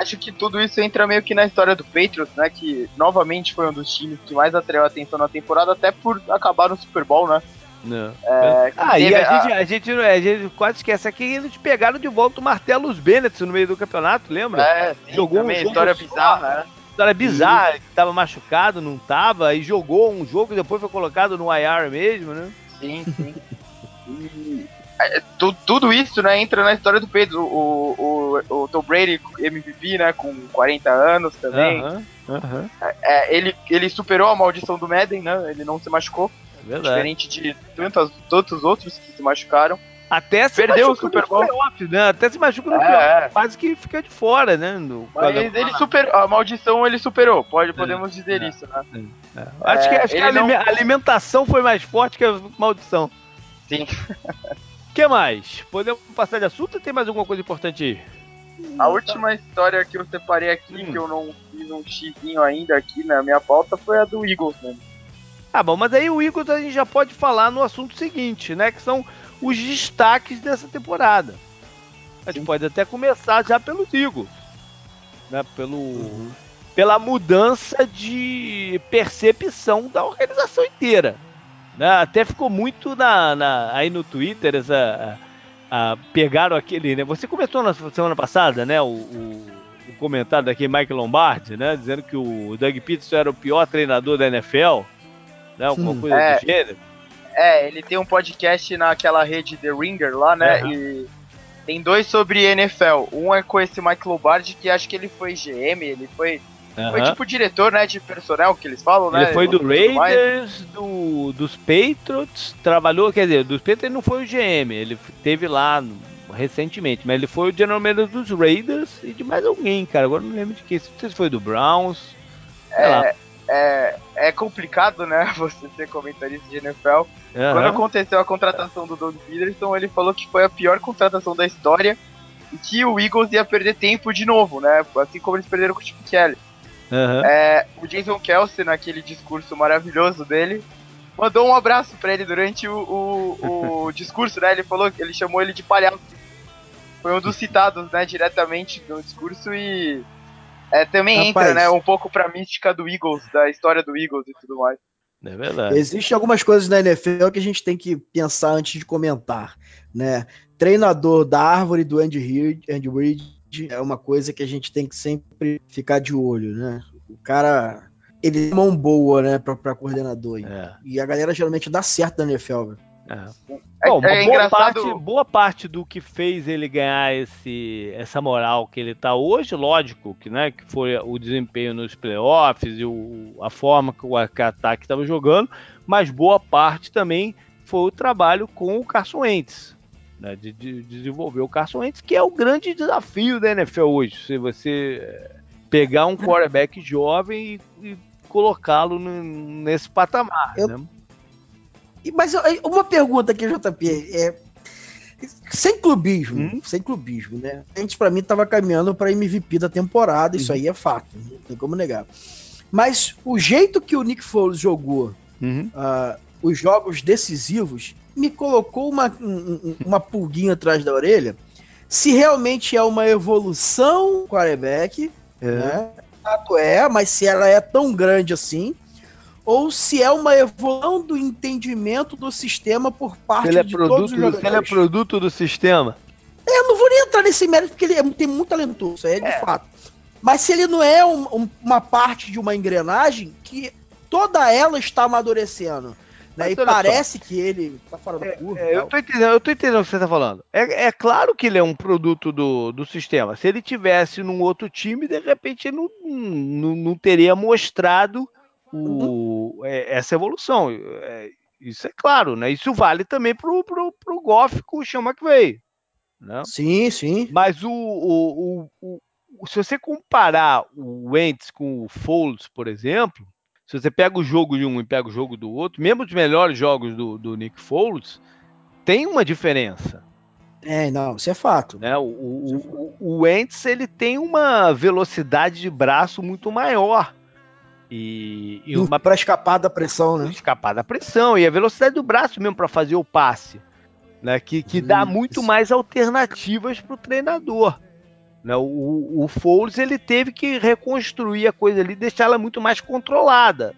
Acho que tudo isso entra meio que na história do Patriots, né? Que novamente foi um dos times que mais atraiu a atenção na temporada, até por acabar no Super Bowl, né? Não. É, ah, e a, a... Gente, a, gente, a gente quase esquece aqui eles pegaram de volta o Martelo os Bennett no meio do campeonato, lembra? É, sim, jogou também, um jogo história bizarra, né? História bizarra, que tava machucado, não tava, e jogou um jogo e depois foi colocado no IR mesmo, né? Sim, sim. e, é, tu, tudo isso, né, entra na história do Pedro. O, o, o Tom Brady, MVP, né, com 40 anos também. Uh -huh, uh -huh. É, ele, ele superou a maldição do Madden, né? Ele não se machucou. Verdade. Diferente de tantos, tantos outros que se machucaram. Até se perdeu o Super Bowl. Playoff, né? Até se machuca no é, playoff. É. Quase que fica de fora, né? No Mas ele superou. A maldição ele superou. Pode, podemos dizer é, isso, né? É. Acho que, acho que a não... alimentação foi mais forte que a maldição. Sim. O que mais? Podemos passar de assunto ou tem mais alguma coisa importante aí? A última história que eu separei aqui, hum. que eu não fiz um xizinho ainda aqui na minha pauta, foi a do Eagles. Né? Ah, bom, mas aí o Eagles a gente já pode falar no assunto seguinte, né? Que são os destaques dessa temporada. A gente pode até começar já pelo Eagles. Né? Pelo, uhum. Pela mudança de percepção da organização inteira. Né? Até ficou muito na, na aí no Twitter essa. A, a, pegaram aquele. Né? Você comentou na semana passada, né? O, o, o comentário daquele Mike Lombardi, né? Dizendo que o Doug Peterson era o pior treinador da NFL. Né? Alguma coisa é, do gênero. É, ele tem um podcast naquela rede The Ringer lá, né? Uhum. E tem dois sobre NFL. Um é com esse Mike Lombardi, que acho que ele foi GM, ele foi Uhum. Foi tipo diretor, né, de personnel que eles falam, né? Ele foi do Raiders, do, dos Patriots, trabalhou, quer dizer, dos Patriots ele não foi o GM, ele teve lá recentemente, mas ele foi o general manager dos Raiders e de mais alguém, cara, agora não lembro de quem, não sei se foi do Browns, é, é, é, complicado, né, você ser comentarista de NFL. Uhum. Quando aconteceu a contratação do Doug Peterson, ele falou que foi a pior contratação da história e que o Eagles ia perder tempo de novo, né, assim como eles perderam com o Chip Kelly. Uhum. É, o Jason Kelsey, naquele discurso maravilhoso dele, mandou um abraço para ele durante o, o, o discurso, né? Ele falou ele chamou ele de palhaço. Foi um dos citados, né, diretamente no discurso e é, também Rapaz, entra, né, um pouco pra mística do Eagles, da história do Eagles e tudo mais. É verdade. Existem algumas coisas na NFL que a gente tem que pensar antes de comentar, né? Treinador da árvore do Andy Reid, Andy Reid é uma coisa que a gente tem que sempre ficar de olho, né? O cara, ele é mão boa, né, pra, pra coordenador. É. E a galera geralmente dá certo na NFL, velho. É. Bom, é, é boa, parte, boa parte do que fez ele ganhar esse, essa moral que ele tá hoje, lógico, que, né, que foi o desempenho nos playoffs e o, a forma que o ataque estava jogando, mas boa parte também foi o trabalho com o Carson Wentz né, de, de, desenvolver o Carson Wentz, que é o grande desafio da NFL hoje. Se você eh, pegar um quarterback jovem e, e colocá-lo nesse patamar. Eu... Né? Mas uma pergunta aqui, JP, é sem clubismo, hum? sem clubismo, né? A gente para mim tava caminhando para MVP da temporada, isso uhum. aí é fato, não tem como negar. Mas o jeito que o Nick Foles jogou uhum. uh, os jogos decisivos me colocou uma, uma pulguinha atrás da orelha se realmente é uma evolução quarterback, é. né? Fato é, mas se ela é tão grande assim, ou se é uma evolução do entendimento do sistema por parte ele é de produto todos os jogadores. Do, ele é produto do sistema. É, eu não vou nem entrar nesse mérito porque ele é, tem muito talentoso, isso é, é de fato. Mas se ele não é um, um, uma parte de uma engrenagem que toda ela está amadurecendo. Né? E parece só. que ele tá fora da é, curva. É, eu, tô entendendo, eu tô entendendo o que você tá falando. É, é claro que ele é um produto do, do sistema. Se ele tivesse num outro time, de repente ele não, não, não teria mostrado o, uhum. é, essa evolução. É, isso é claro, né? Isso vale também pro, pro, pro Goff com o Sean McVay. Né? Sim, sim. Mas o, o, o, o, se você comparar o Wentz com o Foles, por exemplo, se você pega o jogo de um e pega o jogo do outro, mesmo os melhores jogos do, do Nick Foles, tem uma diferença. É, não, isso é fato. Né? O, o, o, o Wentz, ele tem uma velocidade de braço muito maior. E, e uma para escapar da pressão, né? Escapar da pressão e a velocidade do braço mesmo para fazer o passe, né? Que, que dá muito mais alternativas para o treinador. Né? O, o Foles ele teve que reconstruir a coisa ali, deixar ela muito mais controlada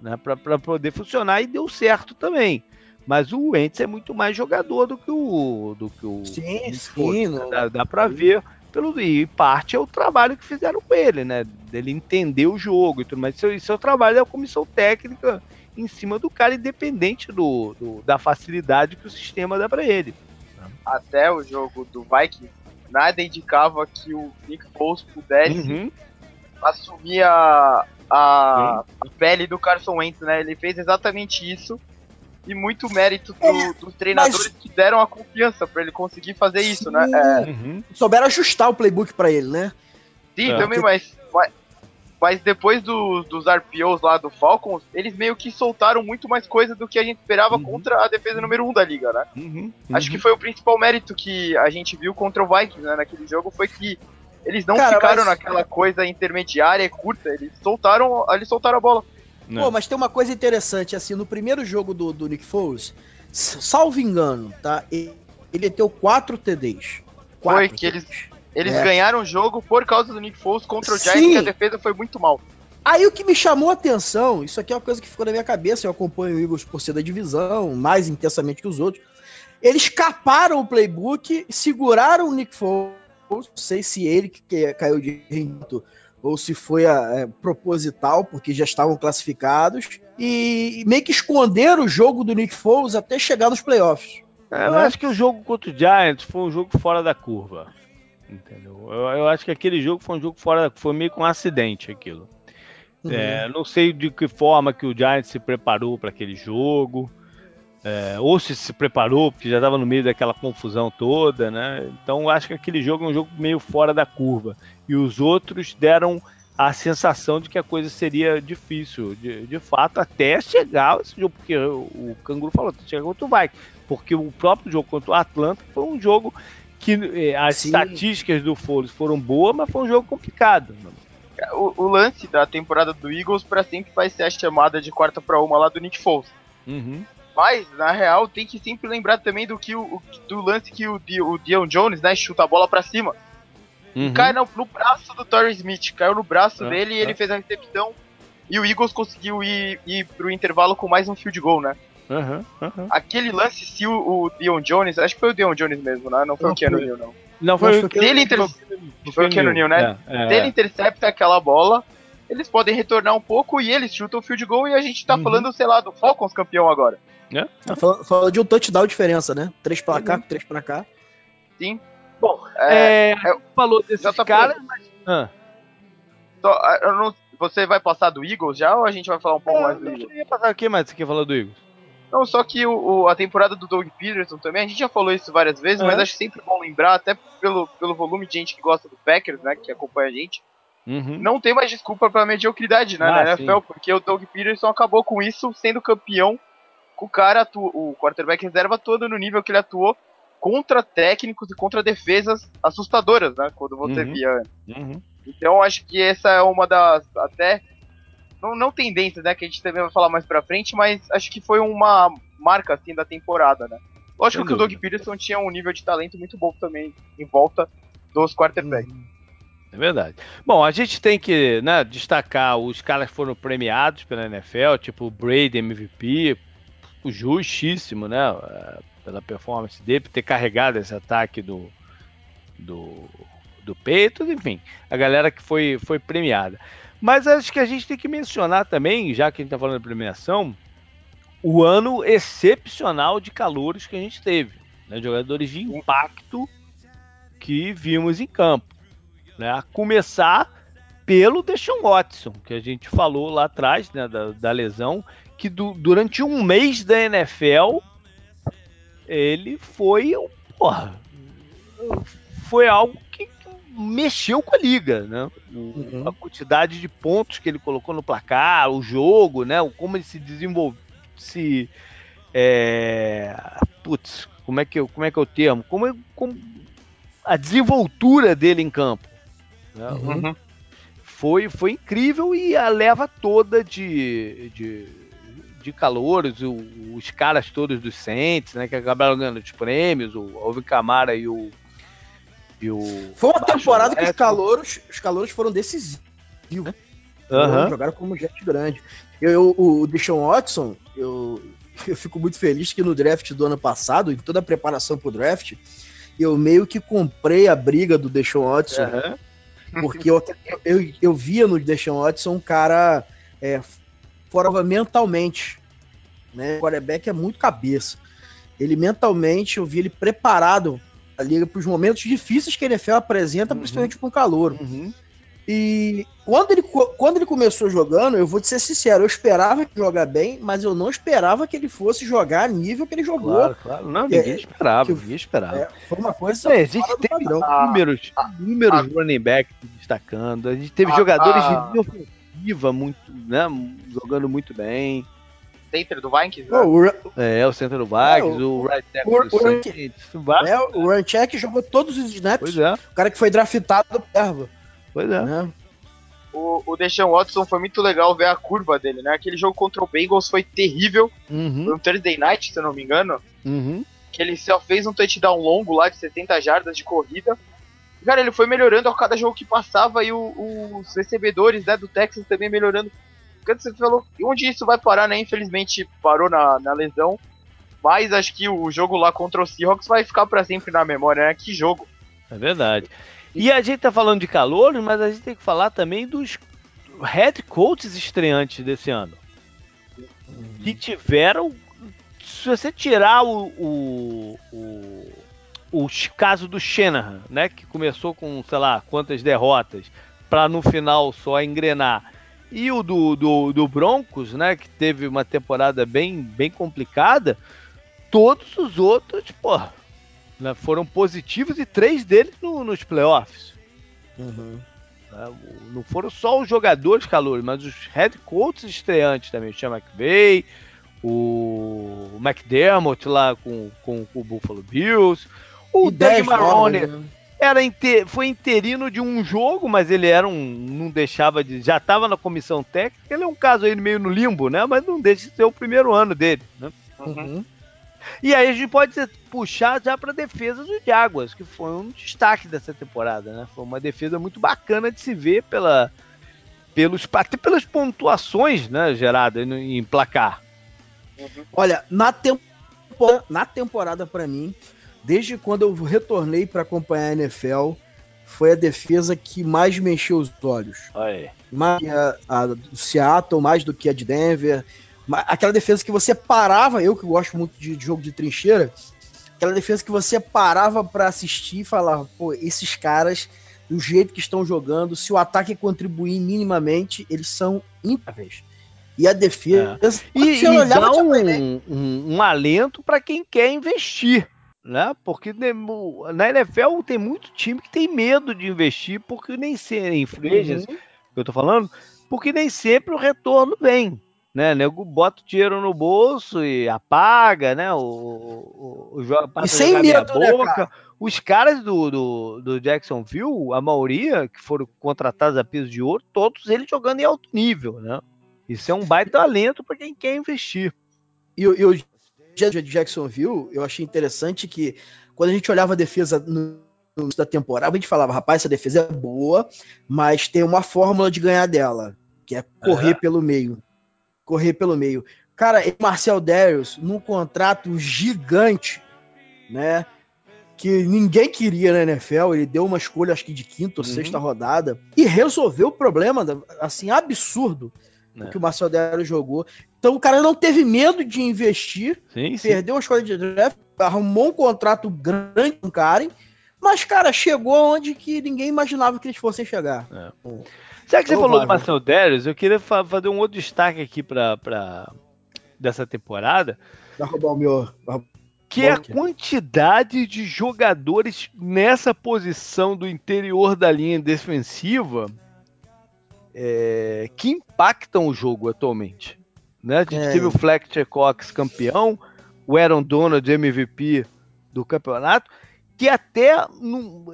né? para poder funcionar e deu certo também. Mas o Wentz é muito mais jogador do que o do que o sim, sim, né? dá, dá para ver pelo e parte é o trabalho que fizeram com ele, né? Dele entender o jogo e tudo mais. Isso, isso é o trabalho da comissão técnica em cima do cara, independente do, do da facilidade que o sistema dá para ele. Até o jogo do Vikings nada indicava que o Nick Foles pudesse uhum. assumir a, a, a, pele do Carson Wentz, né? Ele fez exatamente isso e muito mérito do, é, dos treinadores mas... que deram a confiança para ele conseguir fazer Sim. isso, né? É... Uhum. Souberam ajustar o playbook para ele, né? Sim, é. também, mas, mas mas depois do, dos RPOs lá do Falcons, eles meio que soltaram muito mais coisa do que a gente esperava uhum. contra a defesa número 1 um da liga, né? Uhum. Uhum. Acho que foi o principal mérito que a gente viu contra o Vikings, né, naquele jogo, foi que eles não Cara, ficaram mas... naquela coisa intermediária e curta, eles soltaram, eles soltaram a bola. Não. Pô, mas tem uma coisa interessante, assim, no primeiro jogo do, do Nick Foles, salvo engano, tá? Ele, ele deu 4 TDs. Foi que eles, eles é. ganharam o jogo por causa do Nick Foles contra o Giants, que a defesa foi muito mal. Aí o que me chamou a atenção, isso aqui é uma coisa que ficou na minha cabeça, eu acompanho o Eagles por ser da divisão, mais intensamente que os outros. Eles caparam o playbook, seguraram o Nick Foles, não sei se ele que caiu de rendimento ou se foi é, proposital, porque já estavam classificados, e meio que esconderam o jogo do Nick Foles até chegar nos playoffs. É, eu né? acho que o jogo contra o Giants foi um jogo fora da curva. Entendeu? Eu, eu acho que aquele jogo foi um jogo fora Foi meio com um acidente aquilo. Uhum. É, não sei de que forma que o Giants se preparou para aquele jogo. É, ou se se preparou, porque já estava no meio daquela confusão toda, né? Então acho que aquele jogo é um jogo meio fora da curva. E os outros deram a sensação de que a coisa seria difícil, de, de fato, até chegar esse jogo, porque o, Canguru falou, chega contra o vai, porque o próprio jogo contra o Atlanta foi um jogo que eh, as Sim. estatísticas do Foles foram boas, mas foi um jogo complicado. O, o lance da temporada do Eagles para sempre vai ser a chamada de quarta para uma lá do Nick Foles. Uhum. Mas, na real, tem que sempre lembrar também do que o, do lance que o, o Dion Jones, né, chuta a bola para cima. Uhum. Cai no, no, braço do Torrey Smith, caiu no braço uhum. dele e ele fez a recepção. E o Eagles conseguiu ir, ir pro intervalo com mais um field goal, né? Uhum, uhum. Aquele lance, se o, o Dion Jones, acho que foi o Dion Jones mesmo, né? Não foi não o Keanu Neal, não. Não foi, o Se ele inter... foi o Keanu Neal, né? É, é, se ele intercepta aquela bola, eles podem retornar um pouco e eles chutam o field goal e a gente tá uhum. falando, sei lá, do Falcons campeão agora. É? Tá falando de um touchdown diferença, né? Três pra cá, três pra cá. Sim. Bom, é, é, falou desse tá cara, mas... Ah. Só, não, você vai passar do Eagles já ou a gente vai falar um pouco é, mais do Eagles? Eu ia passar o que mais você quer falar do Eagles? Não, só que o, o, a temporada do Doug Peterson também, a gente já falou isso várias vezes, mas acho sempre bom lembrar, até pelo, pelo volume de gente que gosta do Packers, né, que acompanha a gente, uhum. não tem mais desculpa pra mediocridade né, ah, na NFL, sim. porque o Doug Peterson acabou com isso sendo campeão, com o cara, o quarterback reserva todo no nível que ele atuou, contra técnicos e contra defesas assustadoras, né? Quando você uhum. via. Uhum. Então acho que essa é uma das até não, não tendências, né? Que a gente também vai falar mais pra frente, mas acho que foi uma marca assim da temporada, né? Lógico Sem que dúvida. o Doug Peterson tinha um nível de talento muito bom também em volta dos quarterbacks. Uhum. É verdade. Bom, a gente tem que né, destacar os caras que foram premiados pela NFL, tipo o Brady MVP, justíssimo, né? pela performance dele, por ter carregado esse ataque do, do, do peito, enfim, a galera que foi, foi premiada. Mas acho que a gente tem que mencionar também, já que a gente está falando de premiação, o ano excepcional de calores que a gente teve. Né? Jogadores de impacto que vimos em campo. Né? A começar pelo Deshaun Watson, que a gente falou lá atrás né, da, da lesão, que durante um mês da NFL ele foi, porra, foi algo que, mexeu com a liga, né? Uhum. A quantidade de pontos que ele colocou no placar, o jogo, né? Como ele se desenvolveu, se é... putz, como é que eu, como é que é o termo? Como, como a desenvoltura dele em campo. Né? Uhum. Foi, foi incrível e a leva toda de, de de calouros, os caras todos dos Saints, né, que acabaram ganhando os prêmios, o Alvin Camara e o e o Foi uma temporada que os calouros, os calouros foram decisivos. Né? Uhum. Jogaram como gente grande. Eu, eu, o Deshaun Watson, eu, eu fico muito feliz que no draft do ano passado, em toda a preparação pro draft, eu meio que comprei a briga do Deshaun Watson, uhum. porque eu, eu, eu via no Deshaun Watson um cara é, fora mentalmente. Né? O quarterback é muito cabeça. Ele mentalmente, eu vi ele preparado ali para os momentos difíceis que a NFL apresenta, uhum. principalmente com o calor. Uhum. E quando ele, quando ele começou jogando, eu vou te ser sincero, eu esperava jogar bem, mas eu não esperava que ele fosse jogar a nível que ele jogou. Claro, claro. Não, ninguém é, esperava, que, ninguém esperava. É, foi uma coisa. É, a gente teve números, ah, números ah, running back destacando, a gente teve ah, jogadores de ofensiva muito, né, jogando muito bem. Center do Vikings, né? o, é, o center do Vikings, é, o, o right tackle do Saints. É, o Runcheck jogou todos os snaps. Pois é. O cara que foi draftado do Perva. Pois é. Né? O, o Deshaun Watson foi muito legal ver a curva dele, né? Aquele jogo contra o Bengals foi terrível. Uhum. Foi um Thursday Night, se eu não me engano. Uhum. que ele só fez um touchdown longo lá de 70 jardas de corrida. Cara, ele foi melhorando a cada jogo que passava e o, os recebedores né, do Texas também melhorando. Você falou onde isso vai parar, né? Infelizmente parou na, na lesão. Mas acho que o jogo lá contra o Seahawks vai ficar para sempre na memória, né? Que jogo. É verdade. E a gente tá falando de calor, mas a gente tem que falar também dos head coaches estreantes desse ano. Que tiveram. Se você tirar o, o, o, o caso do Shanahan, né? Que começou com, sei lá, quantas derrotas, para no final só engrenar. E o do, do, do Broncos, né? Que teve uma temporada bem, bem complicada. Todos os outros, porra, né, foram positivos e três deles no, nos playoffs. Uhum. Né, não foram só os jogadores calores, mas os head coaches estreantes também. O Sean McVay, o McDermott lá com, com, com o Buffalo Bills, o Doug Marrone. Né? Era inter, foi interino de um jogo, mas ele era um. não deixava de. já estava na comissão técnica. Ele é um caso aí meio no limbo, né? Mas não deixa de ser o primeiro ano dele. Né? Uhum. E aí a gente pode puxar já para a defesa do Jaguars, que foi um destaque dessa temporada, né? Foi uma defesa muito bacana de se ver pela, pelos, até pelas pontuações né, geradas em placar. Uhum. Olha, na, temporada, na temporada para mim, desde quando eu retornei para acompanhar a NFL, foi a defesa que mais mexeu os olhos. Aí. Mais a, a do Seattle, mais do que a de Denver aquela defesa que você parava, eu que gosto muito de, de jogo de trincheira, aquela defesa que você parava para assistir e falava, pô, esses caras, do jeito que estão jogando, se o ataque contribuir minimamente, eles são impáveis. E a defesa. É. E, e dá um, um, um alento para quem quer investir. Né? Porque na NFL tem muito time que tem medo de investir porque nem sempre em uhum. que eu tô falando, porque nem sempre o retorno vem né? Nego bota o dinheiro no bolso e apaga, né? O, o, o jogo passa e sem medo, né, boca. Cara? Os caras do, do, do, Jacksonville, a maioria que foram contratados a piso de ouro, todos eles jogando em alto nível, né? Isso é um baita talento para quem quer investir. E, e o de Jacksonville, eu achei interessante que quando a gente olhava a defesa no, no da temporada, a gente falava, rapaz, essa defesa é boa, mas tem uma fórmula de ganhar dela, que é correr é. pelo meio correr pelo meio. Cara, Marcel Darius, num contrato gigante, né? Que ninguém queria na NFL, ele deu uma escolha, acho que de quinta ou uhum. sexta rodada, e resolveu o problema, assim, absurdo, é. que o Marcel Darius jogou. Então o cara não teve medo de investir, sim, perdeu sim. a escolha de draft, arrumou um contrato grande com o Karen, mas, cara, chegou onde que ninguém imaginava que eles fossem chegar. É. Já que você falou do Marcel Darius, eu queria fa fazer um outro destaque aqui pra, pra dessa temporada. Vai roubar o meu. Que é a quantidade de jogadores nessa posição do interior da linha defensiva é, que impactam o jogo atualmente. Né? A gente é. teve o Fletcher Cox campeão, o Aaron Donald MVP do campeonato, que até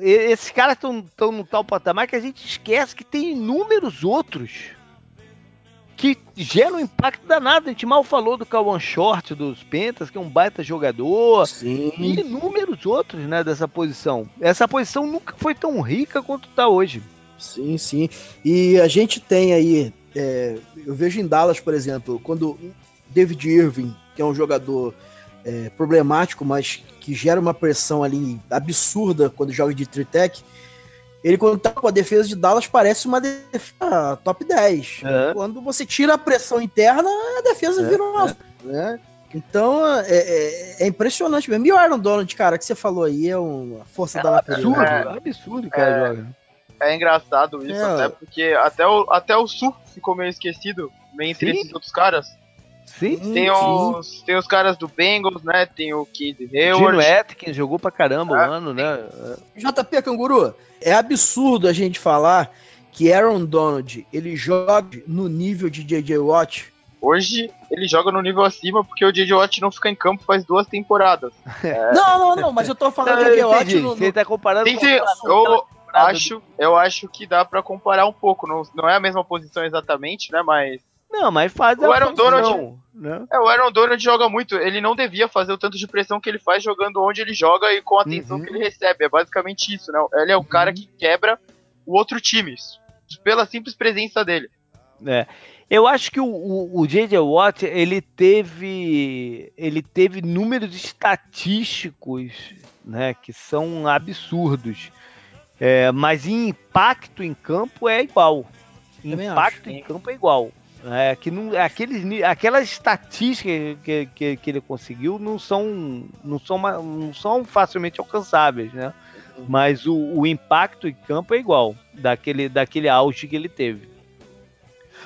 esses caras estão no tal patamar que a gente esquece que tem inúmeros outros que geram um impacto danado. A gente mal falou do Kawan Short dos Pentas, que é um baita jogador, Sim. e inúmeros outros né, dessa posição. Essa posição nunca foi tão rica quanto está hoje. Sim, sim. E a gente tem aí, é, eu vejo em Dallas, por exemplo, quando David Irving, que é um jogador é, problemático, mas que gera uma pressão ali absurda quando joga de tritec. Ele, quando tá com a defesa de Dallas, parece uma defesa top 10. É. Quando você tira a pressão interna, a defesa é, vira uma. É. Né? Então é, é, é, impressionante mesmo. E o Aaron Donald, cara, que você falou aí, é uma força da natureza. Absurdo, é, absurdo, cara, joga. É engraçado isso, até porque até o, até o Sul ficou meio esquecido, meio entre Sim. esses outros caras. Sim, tem, sim. Os, tem os caras do Bengals, né? Tem o Kid Hayward. Gino Atkins jogou pra caramba o um ano, né? JP Canguru, é absurdo a gente falar que Aaron Donald ele joga no nível de JJ Watt. Hoje ele joga no nível acima porque o JJ Watt não fica em campo faz duas temporadas. É. Não, não, não, mas eu tô falando do JJ Watt no, no... Você tá comparando Tem com eu acho, eu acho que dá para comparar um pouco. Não, não é a mesma posição exatamente, né? Mas Não, mas faz o Aaron função, Donald, né? É, o Aaron Donald joga muito. Ele não devia fazer o tanto de pressão que ele faz jogando onde ele joga e com a atenção uhum. que ele recebe. É basicamente isso, né? Ele é o cara uhum. que quebra o outro time pela simples presença dele. É. Eu acho que o, J.J. Watt ele teve ele teve números estatísticos, né, que são absurdos. É, mas em impacto em campo é igual. Impacto em campo é igual. É, que não, aqueles, aquelas estatísticas que, que, que, ele conseguiu não são, não, são, não são facilmente alcançáveis, né? Uhum. Mas o, o impacto em campo é igual daquele, daquele auge que ele teve.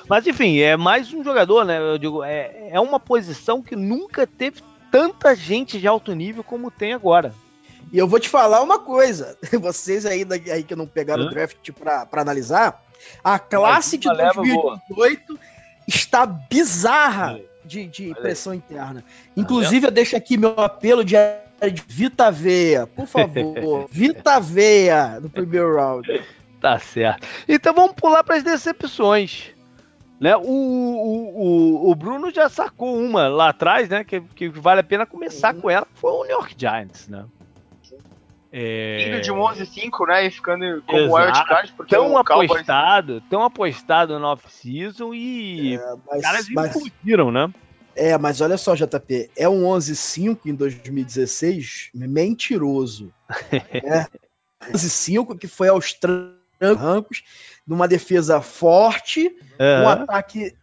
Mas enfim, é mais um jogador, né? Eu digo, é, é uma posição que nunca teve tanta gente de alto nível como tem agora. E eu vou te falar uma coisa, vocês aí, aí que não pegaram o draft pra, pra analisar, a classe de 2018 está bizarra de, de pressão interna. Inclusive, eu deixo aqui meu apelo de Vita Veia, por favor. Vita Veia no primeiro round. Tá certo. Então vamos pular para as decepções. Né? O, o, o, Bruno já sacou uma lá atrás, né? Que, que vale a pena começar uhum. com ela, foi o New York Giants, né? É... Indo de um 11-5, né? E ficando como wildcard, porque tão apostado, Cowboys... tão apostado no off-season e é, mas, caras mas... implodiram, né? É, mas olha só, JP, é um 11-5 em 2016, mentiroso. é. 11-5 que foi aos trancos, numa defesa forte, uhum. um ataque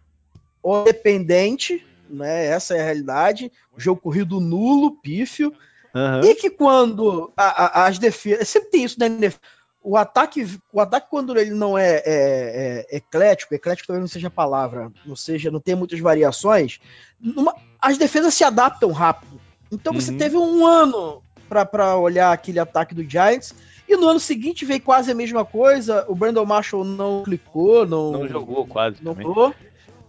independente, né? Essa é a realidade. O jogo corrido nulo, pífio. Uhum. E que quando a, a, as defesas. Sempre tem isso, né? O ataque, o ataque quando ele não é, é, é eclético, eclético talvez não seja a palavra, não seja, não tem muitas variações, numa, as defesas se adaptam rápido. Então uhum. você teve um ano para olhar aquele ataque do Giants, e no ano seguinte veio quase a mesma coisa. O Brandon Marshall não clicou, não, não jogou quase. Não jogou.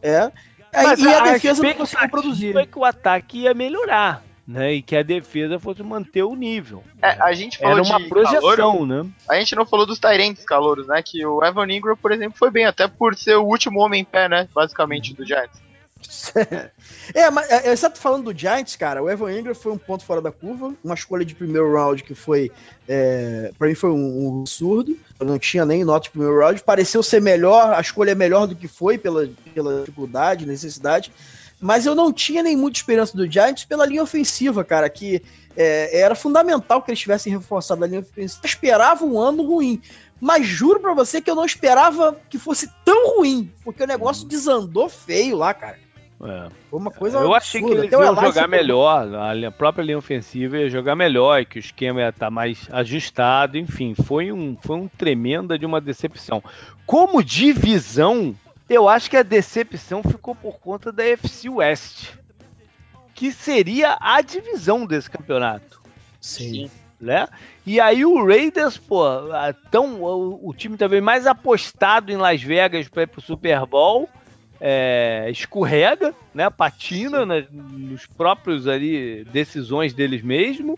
É. Mas e a, a defesa não conseguiu produzir. Foi que o ataque ia melhorar né? E que a defesa fosse manter o nível. É, a gente falou Era uma projeção, calor, né? A gente não falou dos Tyrants calouros, né? Que o Evan Ingram, por exemplo, foi bem, até por ser o último homem em pé, né? Basicamente, do Giants. é, mas é, exceto falando do Giants, cara, o Evan Ingram foi um ponto fora da curva, uma escolha de primeiro round que foi, é, para mim foi um, um absurdo, eu não tinha nem nota de primeiro round, pareceu ser melhor, a escolha é melhor do que foi pela, pela dificuldade, necessidade, mas eu não tinha nem muita esperança do Giants pela linha ofensiva, cara, que é, era fundamental que eles tivessem reforçado a linha ofensiva. Eu esperava um ano ruim, mas juro para você que eu não esperava que fosse tão ruim, porque o negócio desandou feio lá, cara. É. Foi uma coisa Eu absurda. achei que eles iam jogar melhor, a própria linha ofensiva ia jogar melhor, que o esquema ia estar tá mais ajustado, enfim, foi um, foi um tremenda de uma decepção. Como divisão, eu acho que a decepção ficou por conta da FC West, que seria a divisão desse campeonato. Sim. Né? E aí o Raiders, pô, tão, o, o time também mais apostado em Las Vegas para ir pro Super Bowl, é, escorrega, né? Patina nas, nos próprios ali decisões deles mesmo.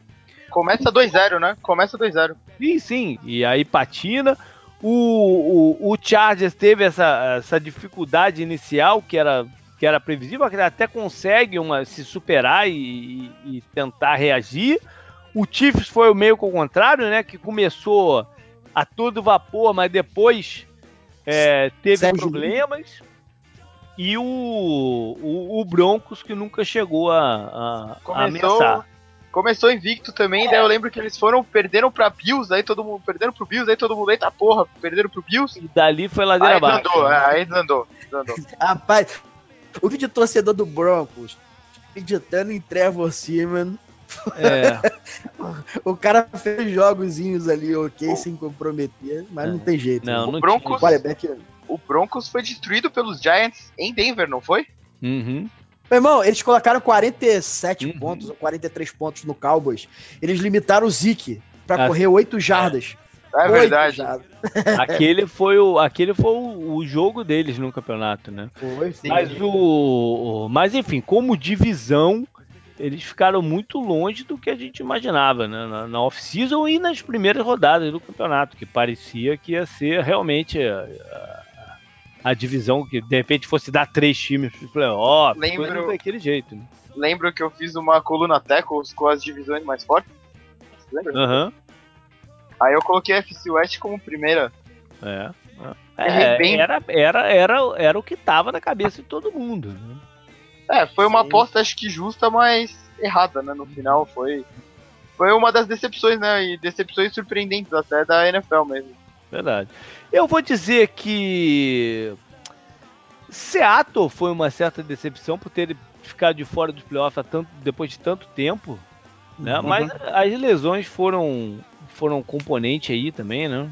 Começa 2-0, né? Começa 2-0. Sim, sim. E aí patina. O, o, o Chargers teve essa, essa dificuldade inicial que era, que era previsível, que até consegue uma, se superar e, e tentar reagir. O Chiefs foi o meio com contrário, né? Que começou a todo vapor, mas depois é, teve Sérgio. problemas. E o, o, o, Broncos que nunca chegou a, a, Começou, a ameaçar começou invicto também, daí eu lembro que eles foram, perderam pra Bills, aí todo mundo, perderam pro Bills, aí todo mundo, eita porra, perderam pro Bills. E dali foi ladeira abaixo. Andou, né? Aí desandou, desandou. Rapaz, o vídeo torcedor do Broncos, acreditando em Trevor Seaman, é. o cara fez jogozinhos ali, ok, sem comprometer, mas é. não tem jeito. Não, né? não o, Broncos, o Broncos foi destruído pelos Giants em Denver, não foi? Uhum. Meu irmão, eles colocaram 47 uhum. pontos ou 43 pontos no Cowboys. Eles limitaram o Zeke para ah, correr 8 jardas. É, é verdade. Jardas. Aquele foi, o, aquele foi o, o, jogo deles no campeonato, né? Foi, sim. Mas, o, o, mas enfim, como divisão, eles ficaram muito longe do que a gente imaginava, né? Na, na off-season e nas primeiras rodadas do campeonato, que parecia que ia ser realmente a, a divisão, que de repente fosse dar três times pro playoff, lembro daquele jeito. Né? Lembro que eu fiz uma coluna Tackles com as divisões mais fortes. Lembra? Aham. Uhum. Aí eu coloquei a FC West como primeira. É. é bem... era, era, era, era o que tava na cabeça de todo mundo. Né? É, foi uma Sim. aposta acho que justa, mas errada, né? No final foi. Foi uma das decepções, né? E decepções surpreendentes até da NFL mesmo. Verdade. Eu vou dizer que Seattle foi uma certa decepção por ter ficado de fora dos playoffs tanto, depois de tanto tempo, né? Uhum. Mas as lesões foram foram componente aí também, né?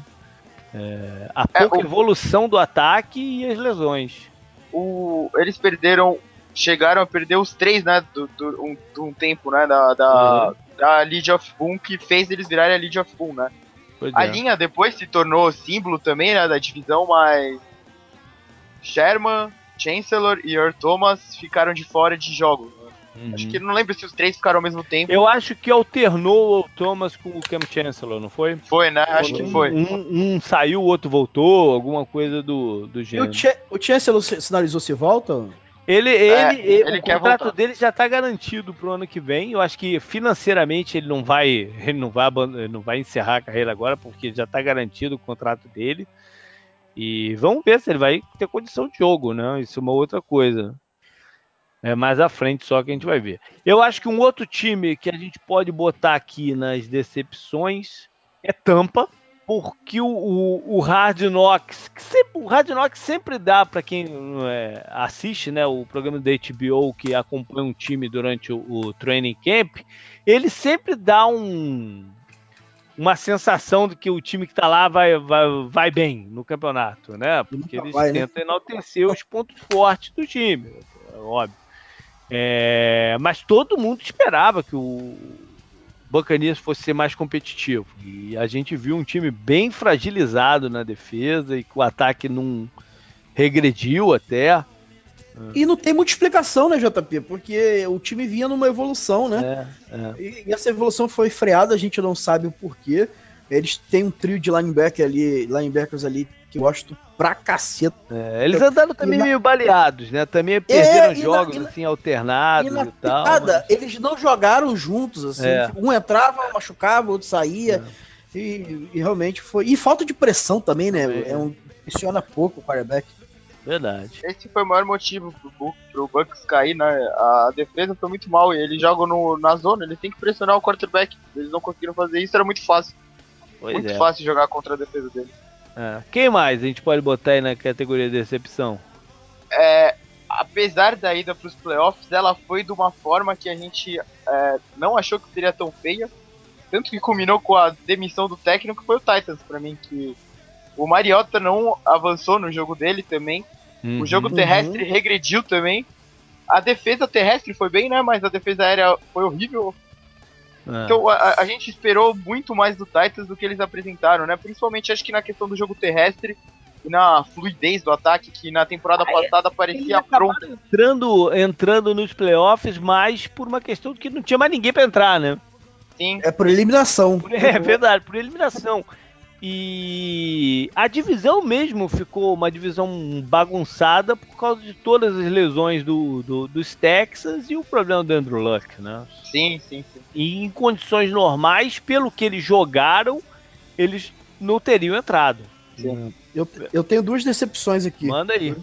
É, a pouca é, o... evolução do ataque e as lesões. O, eles perderam, chegaram a perder os três, né? Do, do um, do um tempo, né? Da, da, uhum. da League of Boom que fez eles virarem a League of Boom, né? Pois a é. linha depois se tornou símbolo também né, da divisão, mas Sherman, Chancellor e Earl Thomas ficaram de fora de jogos. Né? Uhum. Acho que não lembro se os três ficaram ao mesmo tempo. Eu acho que alternou o Thomas com o Cam Chancellor, não foi? Foi, né? Acho um, que foi. Um, um, saiu, o outro voltou, alguma coisa do, do gênero. E o, Ch o Chancellor sinalizou se volta? Ele, ele, é, ele, o contrato voltar. dele já está garantido para o ano que vem. Eu acho que financeiramente ele não vai, ele não vai, não vai encerrar a carreira agora, porque já está garantido o contrato dele. E vamos ver se ele vai ter condição de jogo, né? Isso é uma outra coisa. É mais à frente só que a gente vai ver. Eu acho que um outro time que a gente pode botar aqui nas decepções é Tampa porque o, o, o Hard Knocks, sempre, o Hard Knocks sempre dá para quem é, assiste, né, o programa da HBO que acompanha um time durante o, o training camp, ele sempre dá um uma sensação de que o time que está lá vai, vai, vai bem no campeonato, né? Porque eles vai, né? tentam né? enaltecer os pontos fortes do time, é óbvio. É, mas todo mundo esperava que o, Buccaneers fosse ser mais competitivo. E a gente viu um time bem fragilizado na defesa e que o ataque não regrediu até. E não tem muita explicação, né, JP? Porque o time vinha numa evolução, né? É, é. E essa evolução foi freada, a gente não sabe o porquê. Eles têm um trio de linebacker ali, linebackers ali que eu gosto pra caceta. É, eles andaram também na... meio baleados, né? Também perderam é, jogos na, assim alternados e, e tal. Mas... Eles não jogaram juntos, assim. É. Um entrava, machucava, o outro saía. É. E, e, realmente foi. E falta de pressão também, né? É um, funciona pouco o quarterback. Verdade. Esse foi o maior motivo pro, pro Bucks cair, né? A defesa foi muito mal e eles jogam no, na zona, eles têm que pressionar o quarterback. Eles não conseguiram fazer isso, era muito fácil. Pois muito é. fácil jogar contra a defesa deles. É. Quem mais a gente pode botar aí na categoria de decepção? É, apesar da ida para os playoffs, ela foi de uma forma que a gente é, não achou que seria tão feia. Tanto que culminou com a demissão do técnico, foi o Titans para mim, que o Mariota não avançou no jogo dele também. Uhum, o jogo uhum. terrestre uhum. regrediu também. A defesa terrestre foi bem, né? Mas a defesa aérea foi horrível. É. Então a, a, gente esperou muito mais do Titans do que eles apresentaram, né? Principalmente acho que na questão do jogo terrestre e na fluidez do ataque, que na temporada ah, passada parecia pronto. Entrando, entrando nos playoffs, mas por uma questão de que não tinha mais ninguém para entrar, né? Sim. É por eliminação. É verdade, por eliminação. E a divisão mesmo ficou uma divisão bagunçada por causa de todas as lesões do, do dos Texas e o problema do Andrew Luck, né? Sim, sim, sim. E em condições normais, pelo que eles jogaram, eles não teriam entrado. Sim. Eu, eu tenho duas decepções aqui. Manda aí.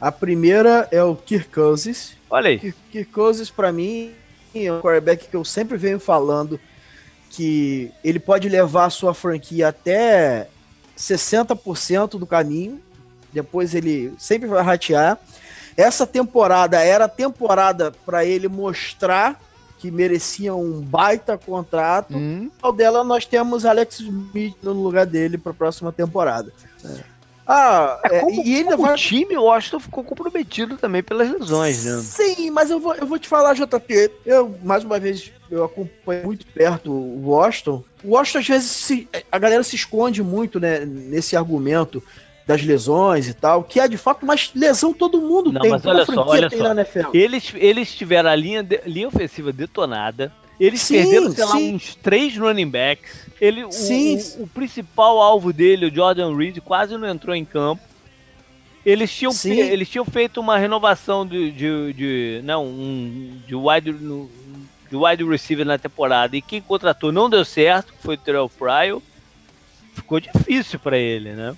A primeira é o Kirk Cousins. Olha aí. Kirk, Kirk Cousins, pra mim, é um quarterback que eu sempre venho falando que ele pode levar a sua franquia até 60% do caminho, depois ele sempre vai ratear. Essa temporada era a temporada para ele mostrar que merecia um baita contrato. Hum. Ao dela nós temos Alex Smith no lugar dele para a próxima temporada. É. Ah, é, como, e ainda vai... o time, o Washington ficou comprometido também pelas lesões, né? Sim, mas eu vou, eu vou te falar, JP, eu, mais uma vez, eu acompanho muito perto o Washington. O Washington, às vezes, se, a galera se esconde muito, né, nesse argumento das lesões e tal, que é de fato, mas lesão todo mundo Não, tem. Mas olha só, olha só. Eles, eles tiveram a linha, de, linha ofensiva detonada, eles sim, perderam, sei sim. lá, uns três running backs. Ele, sim. O, o, principal alvo dele, o Jordan Reed, quase não entrou em campo. Eles tinham, eles tinham feito uma renovação de, de, de não, um, de wide, de wide receiver na temporada e quem contratou não deu certo, foi o Terrell Pryor. Ficou difícil para ele, né?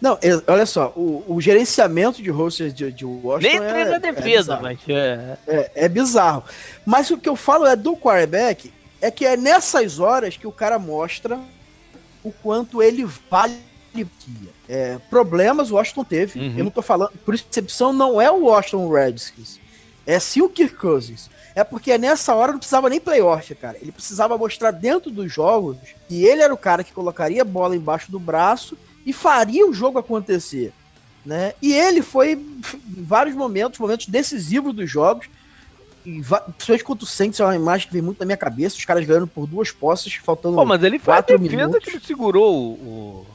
Não, olha só, o, o gerenciamento de rosters de, de Washington. Nem é, na defesa, é mas é... é... É, bizarro. Mas o que eu falo é do quarterback, é que é nessas horas que o cara mostra o quanto ele vale. É, problemas o Washington teve. Uhum. Eu não tô falando. Percepção não é o Washington Redskins. É sim o Kirk Cousins. É porque nessa hora não precisava nem playoff, cara. Ele precisava mostrar dentro dos jogos que ele era o cara que colocaria a bola embaixo do braço e faria o jogo acontecer. Né? E ele foi em vários momentos, momentos decisivos dos jogos, e, principalmente contra o Saints, é uma imagem que vem muito na minha cabeça, os caras ganhando por duas posses, faltando Pô, mas ele foi a defesa minutos. que segurou o...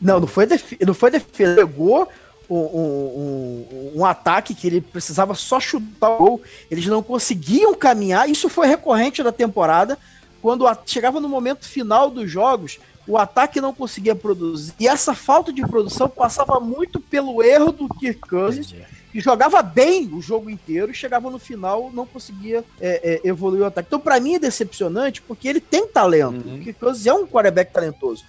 Não, não foi, não foi defesa, pegou um, um, um, ataque que ele precisava só chutar o gol, eles não conseguiam caminhar, isso foi recorrente da temporada, quando chegava no momento final dos jogos, o ataque não conseguia produzir. E essa falta de produção passava muito pelo erro do Kirk Cousins, que jogava bem o jogo inteiro e chegava no final não conseguia é, é, evoluir o ataque. Então, para mim, é decepcionante porque ele tem talento. Uhum. O Kirk Cousins é um quarterback talentoso.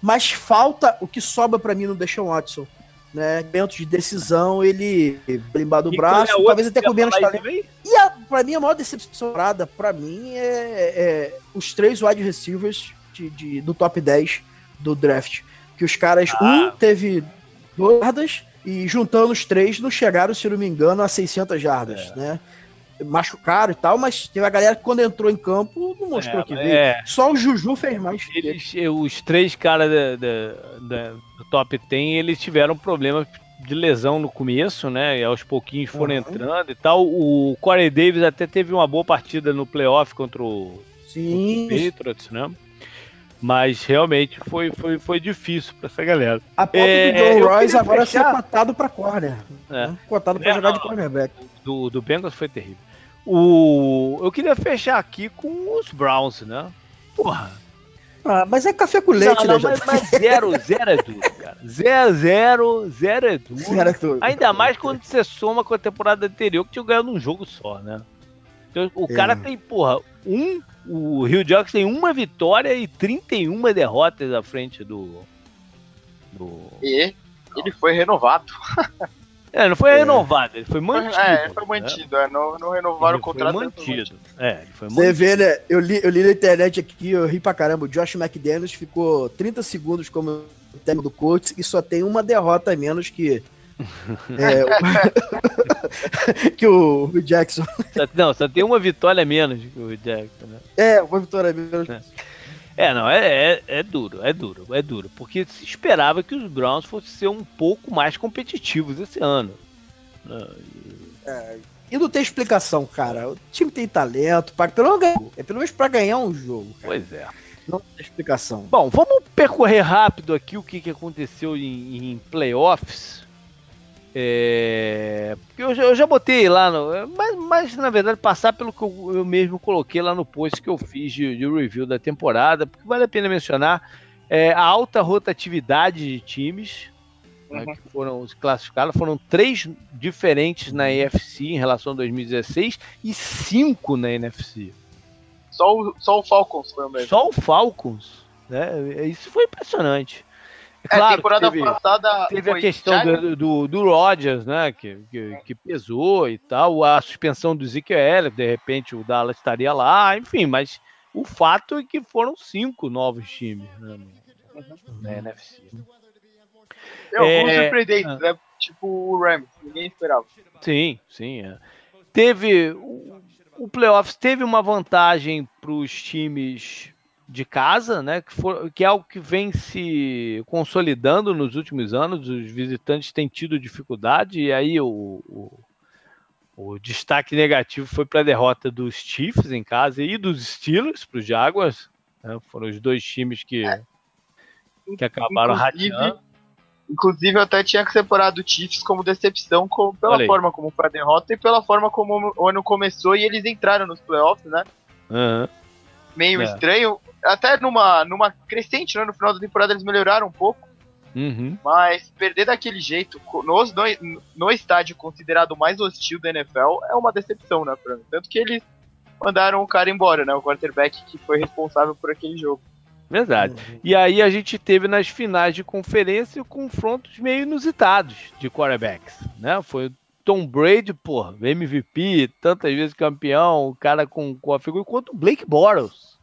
Mas falta o que sobra para mim no Deshaun Watson. Né, momentos de decisão, ele brimbado o braço, é talvez até com menos talento. E a, pra mim, a maior decepção para mim é, é os três wide receivers de, de, do top 10 do draft. Que os caras, ah. um teve jardas e juntando os três não chegaram, se não me engano, a 600 jardas, é. né? Machucaram e tal, mas teve a galera que quando entrou em campo não mostrou é, que veio. É. Só o Juju fez mais. Eles, os três caras do top 10, eles tiveram problemas de lesão no começo, né? E aos pouquinhos foram uhum. entrando e tal. O Corey Davis até teve uma boa partida no playoff contra o, Sim. o Patriots, né? Mas realmente foi, foi, foi difícil para essa galera. A ponto é, do John Royce agora fechar... ser cotado para corner. É. Né? Cotado para é, jogar de cornerback. Do, do Bengals foi terrível. O, eu queria fechar aqui com os Browns, né? Porra. Ah, mas é café com leite, não, não, né? Mas, mas zero, zero é duro, cara. Zero, zero, zero é duro. Zero é duro. Ainda mais quando você soma com a temporada anterior que tinha ganhado num jogo só, né? Então, o é. cara tem, porra, um o Rio Jocks tem uma vitória e 31 derrotas à frente do. do... E ele foi renovado. É, não foi é. renovado, ele foi mantido. É, ele foi mantido, né? é, não, não renovaram ele o contrato. Foi mantido. É, ele foi mantido. Você vê, né? Eu li, eu li na internet aqui, eu ri pra caramba. O Josh McDaniels ficou 30 segundos como técnico do coach e só tem uma derrota a menos que é, que o, o Jackson. Não, só tem uma vitória menos que o Jackson, né? É, uma vitória menos. É. É, não, é, é, é, duro, é duro, é duro. Porque se esperava que os Browns fossem ser um pouco mais competitivos esse ano. É, e não tem explicação, cara. O time tem talento, para, pelo menos, é pelo menos pra ganhar um jogo. Cara. Pois é. Não tem explicação. Bom, vamos percorrer rápido aqui o que, que aconteceu em, em playoffs. É, eu, já, eu já botei lá, no, mas, mas na verdade passar pelo que eu, eu, mesmo coloquei lá no post que eu fiz de, de review da temporada, porque vale a pena mencionar é, a alta rotatividade de times né, uhum. né, que foram classificados. Foram três diferentes na EFC em relação a 2016 e cinco na NFC. Só o, só o Falcons foi o mesmo. Só o Falcons, né? Isso foi impressionante. É, claro, temporada teve, passada teve a questão do, do, do Rodgers, né, que, que, que, pesou e tal, a suspensão do Zeke Elliott, de repente o Dallas estaria lá, enfim, mas o fato é que foram cinco novos times né, no, na NFC. Eu, é, alguns surpreendentes, ah. né, tipo o Rams, ninguém esperava. Sim, sim. É. Teve, o, o Playoffs teve uma vantagem para os times de casa, né, que, for, que é algo que vem se consolidando nos últimos anos. Os visitantes têm tido dificuldade, e aí o, o, o destaque negativo foi para a derrota dos Chiefs em casa e dos Steelers para os Jaguars. Né, foram os dois times que, é. que acabaram rateando. Inclusive, eu até tinha que separar do Chiefs como decepção como, pela forma como foi a derrota e pela forma como o ano começou e eles entraram nos playoffs, né? Uhum. Meio é. estranho até numa, numa crescente, né? No final da temporada eles melhoraram um pouco. Uhum. Mas perder daquele jeito, no, no, no estádio considerado mais hostil da NFL, é uma decepção, né, pra mim. Tanto que eles mandaram o cara embora, né? O quarterback que foi responsável por aquele jogo. Verdade. Uhum. E aí a gente teve nas finais de conferência confrontos meio inusitados de quarterbacks, né? Foi Tom Brady, pô, MVP, tantas vezes campeão, o cara com, com a figura, quanto o Blake Bortles.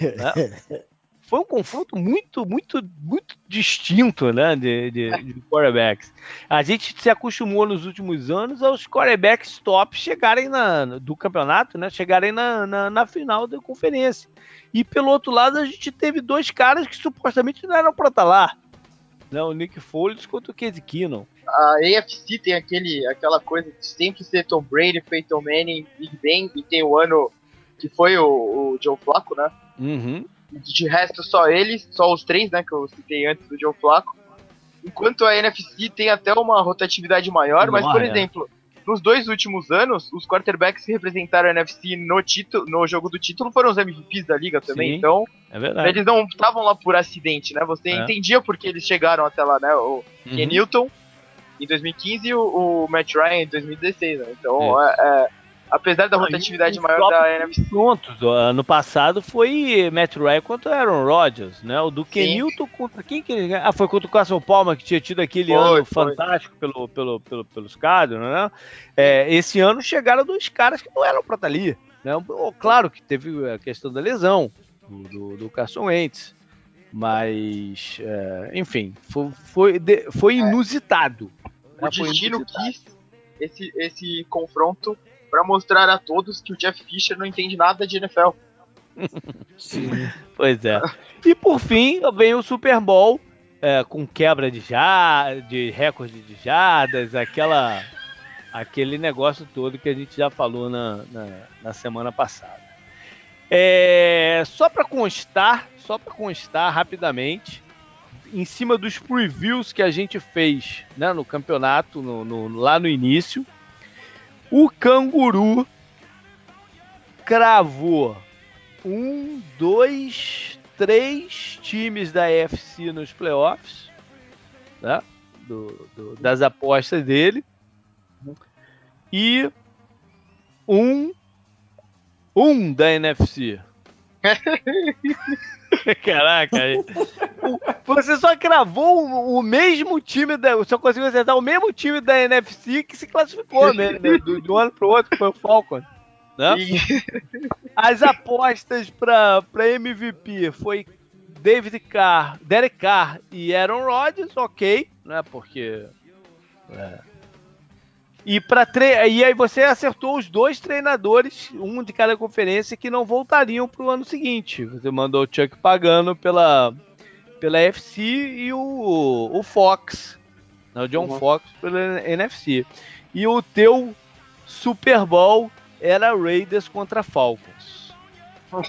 Né? foi um confronto muito, muito, muito distinto, né, de, de, de, quarterbacks. A gente se acostumou nos últimos anos aos quarterbacks top chegarem na, do campeonato, né, chegarem na, na, na final da conferência. E pelo outro lado, a gente teve dois caras que supostamente não eram para estar lá. Né, o Nick Foles contra o Casey Keenum. A AFC tem aquele, aquela coisa de sempre ser Tom Brady, Peyton Manning, Big Ben, e tem o ano que foi o, o Joe Flacco, né? Uhum. De resto, só eles, só os três, né, que eu citei antes do Joe Flacco. Enquanto a NFC tem até uma rotatividade maior, mas, por é. exemplo, nos dois últimos anos, os quarterbacks que representaram a NFC no, título, no jogo do título foram os MVPs da liga também. Sim, então, é eles não estavam lá por acidente, né? Você é. entendia porque eles chegaram até lá, né? O uhum. Ken Newton em 2015 e o, o Matt Ryan em 2016, né? Então, é, é apesar da rotatividade maior da NFC. Prontos, ano passado foi Matt Ryan contra Aaron Rodgers, né? O do Kenilton contra quem que ele... Ah, foi contra o Carson Palmer que tinha tido aquele foi, ano foi. fantástico pelo, pelo, pelo, pelos Cardinals, né? É, esse ano chegaram dois caras que não eram para estar ali, né? Claro que teve a questão da lesão do, do, Carson Wentz, mas é, enfim, foi, foi, foi é. inusitado. O né? destino quis esse, esse confronto para mostrar a todos que o Jeff Fisher não entende nada de NFL. Sim. pois é. E por fim, vem o Super Bowl é, com quebra de já, de recorde de jadas, aquela, aquele negócio todo que a gente já falou na, na, na semana passada. É, só para constar, só para constar rapidamente, em cima dos previews que a gente fez né, no campeonato, no, no, lá no início, o canguru cravou um, dois, três times da FC nos playoffs, né? Do, do, das apostas dele. E um, um da NFC. Caraca, você só cravou o, o, mesmo time da. Você só conseguiu acertar o mesmo time da NFC que se classificou, né? Do, do ano pro outro, foi o Falcon. Né? As apostas para MVP foi David Carr, Derek Carr e Aaron Rodgers, ok, né? Porque. É, e, para tre... e aí você acertou os dois treinadores, um de cada conferência, que não voltariam para o ano seguinte. Você mandou o Chuck Pagano pela, pela FC e o, o Fox, o John uhum. Fox pela NFC. E o teu Super Bowl era Raiders contra Falcons.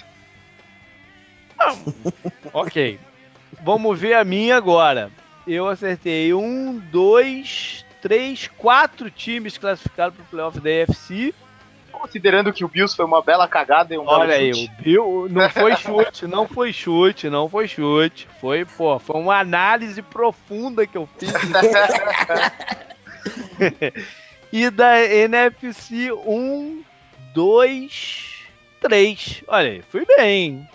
ok. Vamos ver a minha agora. Eu acertei um, dois, três, quatro times classificados para o playoff da AFC. Considerando que o Bills foi uma bela cagada e um Olha aí, chute. o Bill não foi chute, não foi chute, não foi chute. Foi, pô, foi uma análise profunda que eu fiz. e da NFC, um, dois, três. Olha aí, fui bem.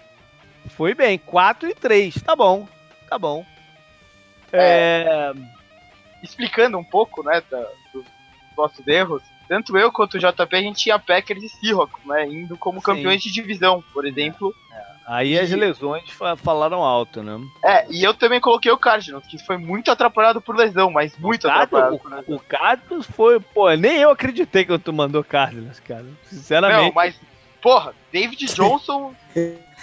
Fui bem. Quatro e três. Tá bom. Tá bom. É... é explicando um pouco, né, da, dos nossos erros, tanto eu quanto o JP a gente tinha Packers e Seahawks, né, indo como Sim. campeões de divisão, por exemplo. É, é. Aí as lesões falaram alto, né? É, e eu também coloquei o Cardinals, que foi muito atrapalhado por lesão, mas muito o atrapalhado. O, o Cardinals foi, pô, nem eu acreditei que tu mandou Cardinals, cara. Sinceramente. Não, mas, porra, David Johnson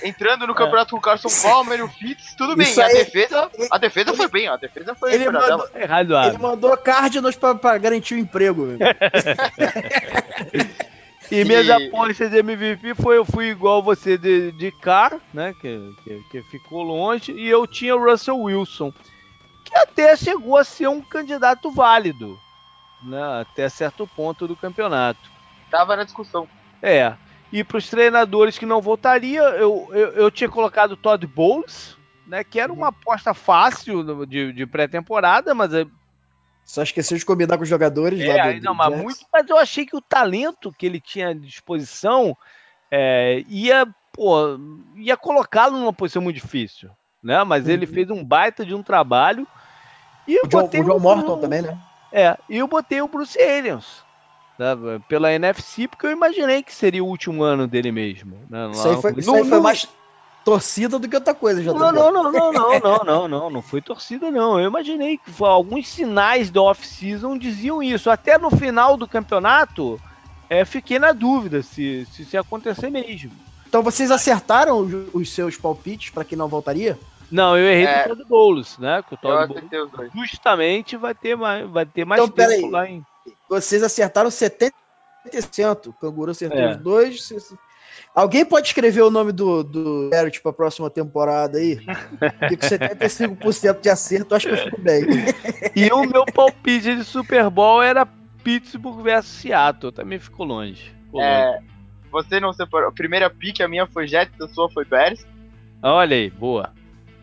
entrando no campeonato com o Carson Palmer e o Fitz, tudo bem. a defesa, a defesa foi bem, a defesa foi ele mandou, errado, ele mandou Cardinals pra, pra garantir o emprego. e minhas e... apostas de MVP foi eu fui igual você de, de cara, né? Que, que, que, ficou longe, e eu tinha o Russell Wilson, que até chegou a ser um candidato válido, né? Até certo ponto do campeonato. Tava na discussão. É. E para os treinadores que não voltaria, eu, eu, eu, tinha colocado Todd Bowles, né? Que era uma aposta fácil de, de pré-temporada, mas é só esqueceu de combinar com os jogadores é, lá do, do não, mas, muito, mas eu achei que o talento que ele tinha à disposição é, ia, pô, ia colocá-lo numa posição muito difícil, né? Mas uhum. ele fez um baita de um trabalho. E o John, o John Morton também, né? É, e eu botei o Bruce Arians né, pela NFC, porque eu imaginei que seria o último ano dele mesmo. Né, isso aí foi, isso aí foi mais torcida do que outra coisa, já não, não, não, não, não, não, não, não, não foi torcida, não. Eu imaginei que alguns sinais do off-season diziam isso. Até no final do campeonato, é, fiquei na dúvida se, se isso ia acontecer mesmo. Então vocês acertaram os, os seus palpites para que não voltaria? Não, eu errei é, do Todd Bowles, né? Que o Todd Bowles justamente vai ter mais, vai ter mais então, tempo lá em. Vocês acertaram 70%. O Canguru acertou é. os dois. Alguém pode escrever o nome do, do Garrett para a próxima temporada aí? Fico 75% de acerto, acho que eu fico bem. e o meu palpite de Super Bowl era Pittsburgh versus Seattle, também ficou longe. Ficou é, longe. Você não separou. A primeira pick, a minha foi Jets, a sua foi Bears. Olha aí, boa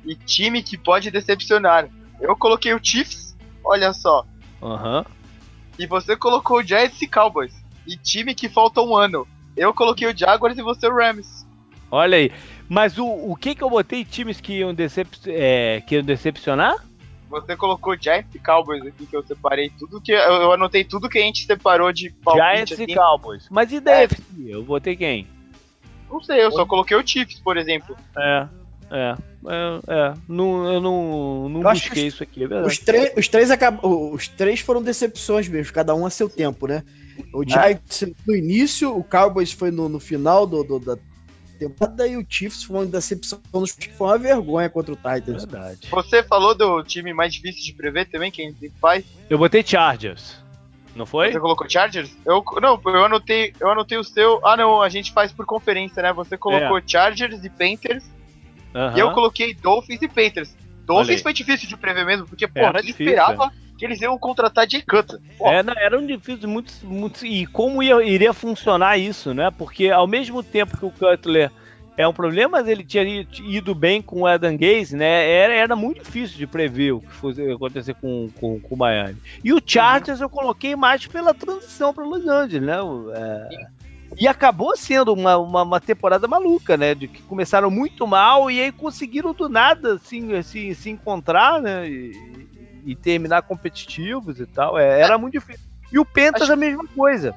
e time que pode decepcionar. Eu coloquei o Chiefs, olha só. Aham. Uhum. E você colocou o Giants e Cowboys. E time que falta um ano. Eu coloquei o Jaguars e você o Rams. Olha aí. Mas o, o que que eu botei times que iam, decep é, que iam decepcionar? Você colocou Giants e Cowboys aqui, que eu separei tudo que. Eu, eu anotei tudo que a gente separou de palpite. Giants assim. e Cowboys. Mas e da é. FC? Eu botei quem? Não sei, eu só coloquei o Chiefs, por exemplo. É. É, é, é. Não, eu não, não eu busquei isso aqui, é verdade. Os, três, os, três acab... os três foram decepções mesmo, cada um a seu tempo, né? O Giants no início, o Cowboys foi no, no final do, do, da temporada e o Chiefs foi uma decepção, foi uma vergonha contra o Titans. Verdade. Você falou do time mais difícil de prever também, quem faz? Eu botei Chargers. Não foi? Você colocou Chargers? Eu, não, eu anotei, eu anotei o seu. Ah, não, a gente faz por conferência, né? Você colocou é. Chargers e Panthers. Uhum. E eu coloquei Dolphins e Panthers. Dolphins foi difícil de prever mesmo, porque, pô, era difícil, esperava é. que eles iam contratar de Cutter. É, era um difícil, muito, muito. E como ia, iria funcionar isso, né? Porque ao mesmo tempo que o Cutler é um problema, mas ele tinha ido bem com o Adam Gaze, né? Era, era muito difícil de prever o que fosse acontecer com, com, com o Miami. E o Chargers uhum. eu coloquei mais pela transição para Los Angeles, né? É, e acabou sendo uma, uma, uma, temporada maluca, né? De que começaram muito mal e aí conseguiram do nada assim, assim, se encontrar, né? E, e terminar competitivos e tal. É, era muito difícil. E o Pentas Acho... a mesma coisa.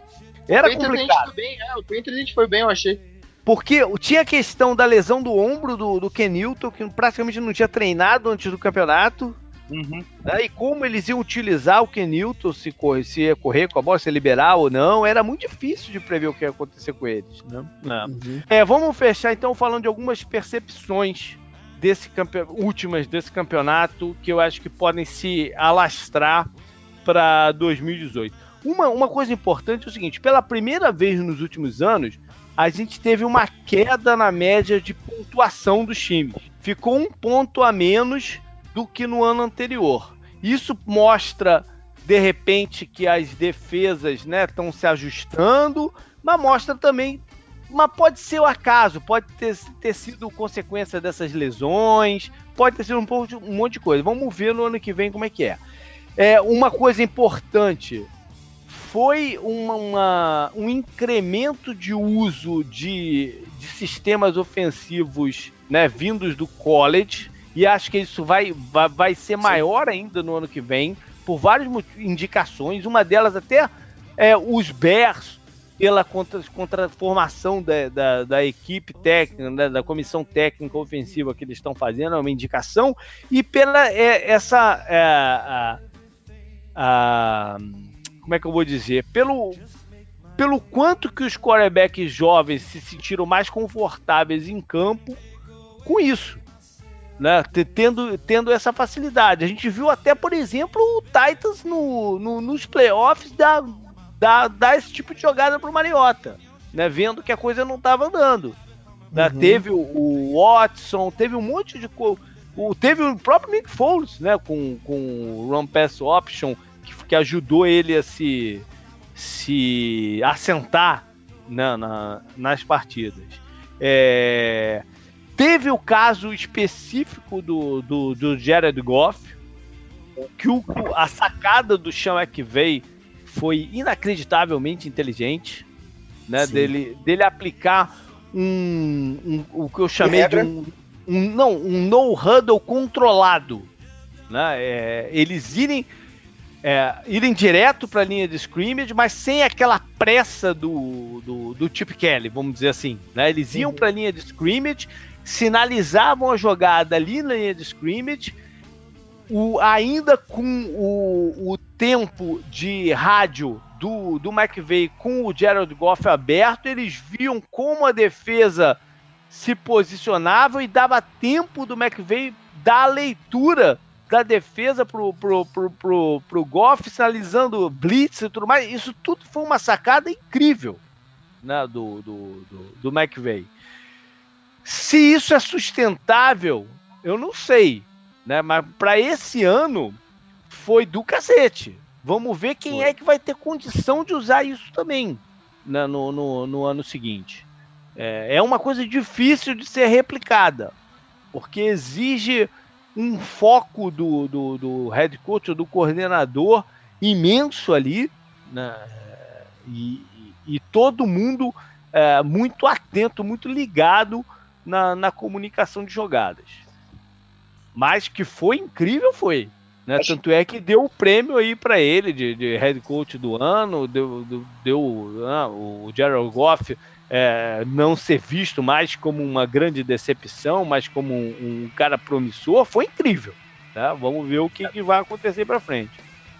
Era o complicado. A bem, é, o Pentas a gente foi bem, eu achei. Porque tinha a questão da lesão do ombro do, do Kenilton, que praticamente não tinha treinado antes do campeonato. Uhum. Né? E como eles iam utilizar o Kenilton, se, correr, se ia correr com a bola, se ia liberar ou não, era muito difícil de prever o que ia acontecer com eles. Né? É. Uhum. É, vamos fechar então falando de algumas percepções desse campe... últimas desse campeonato que eu acho que podem se alastrar para 2018. Uma, uma coisa importante é o seguinte: pela primeira vez nos últimos anos, a gente teve uma queda na média de pontuação dos times. Ficou um ponto a menos do que no ano anterior. Isso mostra, de repente, que as defesas estão né, se ajustando, mas mostra também. Mas pode ser o acaso, pode ter, ter sido consequência dessas lesões, pode ter sido um, pouco, um monte de coisa. Vamos ver no ano que vem como é que é. é uma coisa importante foi uma, uma, um incremento de uso de, de sistemas ofensivos né, vindos do college e acho que isso vai, vai, vai ser maior ainda no ano que vem, por várias indicações. Uma delas até é os Bears, pela contra, contra formação da, da, da, equipe técnica, da, da, comissão técnica ofensiva que eles estão fazendo, é uma indicação, e pela é, essa. É, a, a, como é que eu vou dizer? Pelo, pelo quanto que os quarterbacks jovens se sentiram mais confortáveis em campo com isso né? Tendo, tendo essa facilidade. A gente viu até, por exemplo, o Titans no, no nos playoffs dar, dar, dar esse tipo de jogada pro Mariota, né? Vendo que a coisa não estava andando. Né? Uhum. Teve o, o, Watson, teve um monte de coisa. Teve o próprio Nick Foles, né? Com, com o Run Pass Option, que, que ajudou ele a se, se assentar né? na, nas partidas. É, Teve o caso específico do, do, do Jared Goff, que o, a sacada do Sean McVay foi inacreditavelmente inteligente, né? Dele, dele aplicar um, um, o que eu chamei de um, um não um no huddle controlado, né? É, eles irem é, irem direto para a linha de scrimmage, mas sem aquela pressa do, do, do Chip Kelly, vamos dizer assim. Né? Eles iam uhum. para a linha de scrimmage, sinalizavam a jogada ali na linha de scrimmage, o, ainda com o, o tempo de rádio do, do McVeigh com o Gerald Goff aberto, eles viam como a defesa se posicionava e dava tempo do McVeigh dar a leitura da defesa pro, pro, pro, pro, pro Goff, sinalizando blitz e tudo mais. Isso tudo foi uma sacada incrível né, do, do, do, do McVeigh. Se isso é sustentável, eu não sei. Né? Mas para esse ano foi do cacete. Vamos ver quem Foi. é que vai ter condição de usar isso também né, no, no, no, ano seguinte. É, é uma coisa difícil de ser replicada, porque exige um foco do, do, do head coach ou do coordenador imenso ali, né, e, e, todo mundo é, muito atento, muito ligado na, na comunicação de jogadas. Mas que foi incrível, foi. Né? Tanto é que deu o prêmio aí para ele de, de, head coach do ano, deu, deu, deu ah, o Gerald Goff é, não ser visto mais como uma grande decepção, mas como um, um cara promissor, foi incrível. Tá? Vamos ver o que, que vai acontecer para frente.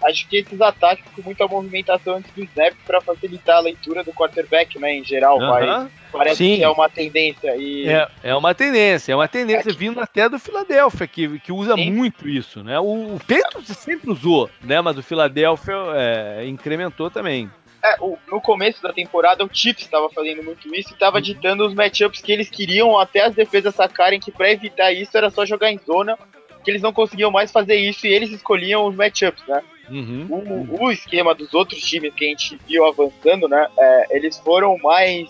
Acho que esses ataques com muita movimentação antes do snap para facilitar a leitura do quarterback, né, em geral, uh -huh. vai Parece Sim. que é uma tendência. E... É, é uma tendência, é uma tendência é que... vindo até do Philadelphia, que, que usa Sim. muito isso, né? O, o Patriots sempre usou, né? Mas o Philadelphia é, incrementou também. É, o, no começo da temporada o Chiefs estava fazendo muito isso e estava uhum. ditando os matchups que eles queriam até as defesas sacarem que para evitar isso era só jogar em zona, que eles não conseguiam mais fazer isso e eles escolhiam os matchups, né? Uhum. O, o, esquema dos outros times que a gente viu avançando, né? É, eles foram mais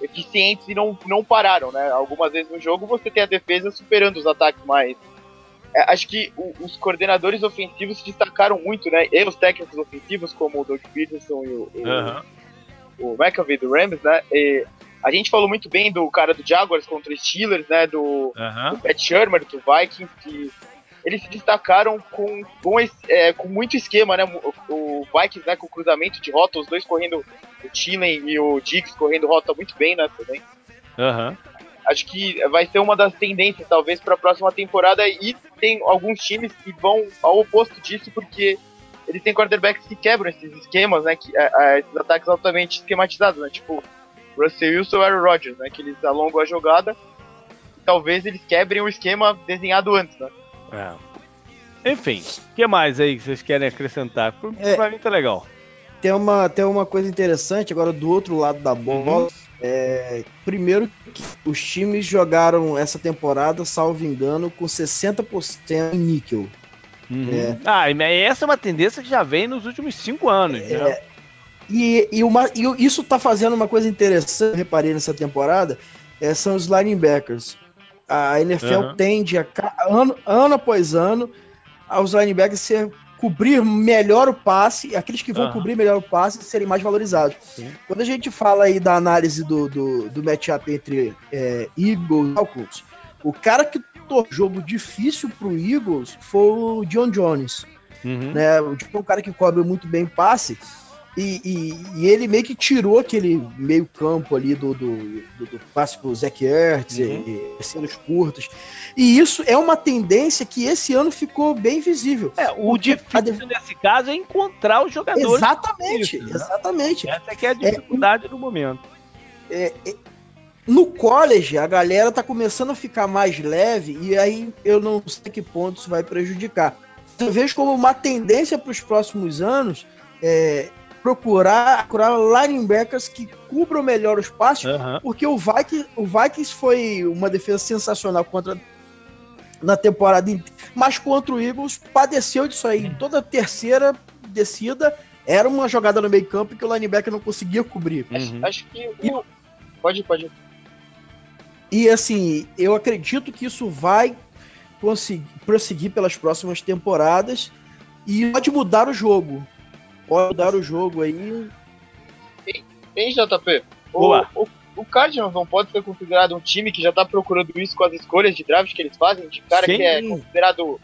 eficientes e não, não pararam, né? Algumas vezes no jogo você tem a defesa superando os ataques mais. É, acho que o, os coordenadores ofensivos se destacaram muito, né? E os técnicos ofensivos, como o Doug Peterson e o, uhum. o, o McAvey do Rams, né? E a gente falou muito bem do cara do Jaguars contra os Steelers, né? Do, uhum. do Pat Shermer, do Vikings, que eles se destacaram com, com, é, com muito esquema, né? O, o, Vikings, né, com cruzamento de rota, os dois correndo, o Tillen e o Diggs correndo rota muito bem, né, também. Uhum. Acho que vai ser uma das tendências, talvez, para a próxima temporada. E tem alguns times que vão ao oposto disso, porque eles têm quarterbacks que quebram esses esquemas, né? Que, é, é, esses ataques altamente esquematizados, né? Tipo, Russell Wilson e Aaron Rodgers, né? Que eles alongam a jogada. E talvez eles quebrem o esquema desenhado antes, né? É. Enfim, o que mais aí que vocês querem acrescentar? É, pra mim tá legal. Tem uma, tem uma coisa interessante agora do outro lado da bola. Uhum. É, primeiro que os times jogaram essa temporada, salvo engano, com 60% em níquel. Uhum. É. Ah, essa é uma tendência que já vem nos últimos cinco anos. É, né? E, e, uma, e isso tá fazendo uma coisa interessante, reparei nessa temporada, é, são os linebackers. A NFL uhum. tende a, ano, ano após ano aos linebackers ser, cobrir melhor o passe, aqueles que vão uhum. cobrir melhor o passe serem mais valorizados. Sim. Quando a gente fala aí da análise do, do, do matchup entre é, Eagles e Falcons, o cara que tornou jogo difícil pro Eagles foi o John Jones. Uhum. Né? O, tipo, um cara que cobre muito bem passe. E, e, e, ele meio que tirou aquele meio campo ali do, do, do, do passe pro Zach Ertz, uhum. cenas curtas. E isso é uma tendência que esse ano ficou bem visível. É, o difícil nesse caso é encontrar os jogadores. Exatamente, isso, né? exatamente. Essa é que é a dificuldade é, do momento. É, é, no college, a galera tá começando a ficar mais leve e aí eu não sei que ponto isso vai prejudicar. Eu vejo como uma tendência para os próximos anos é, procurar, procurar linebackers que cubram melhor os passes, uhum. porque o Vikings, o Vikings foi uma defesa sensacional contra na temporada inteira, mas contra o Eagles padeceu disso aí. Uhum. Toda terceira descida era uma jogada no meio campo que o linebacker não conseguia cobrir. Uhum. Acho, que o... pode, pode. E assim, eu acredito que isso vai conseguir prosseguir pelas próximas temporadas e pode mudar o jogo. Pode mudar o jogo aí. Hein, JP? O, o, o Cardinals não pode ser considerado um time que já está procurando isso com as escolhas de draft que eles fazem, de cara Sim. que é considerado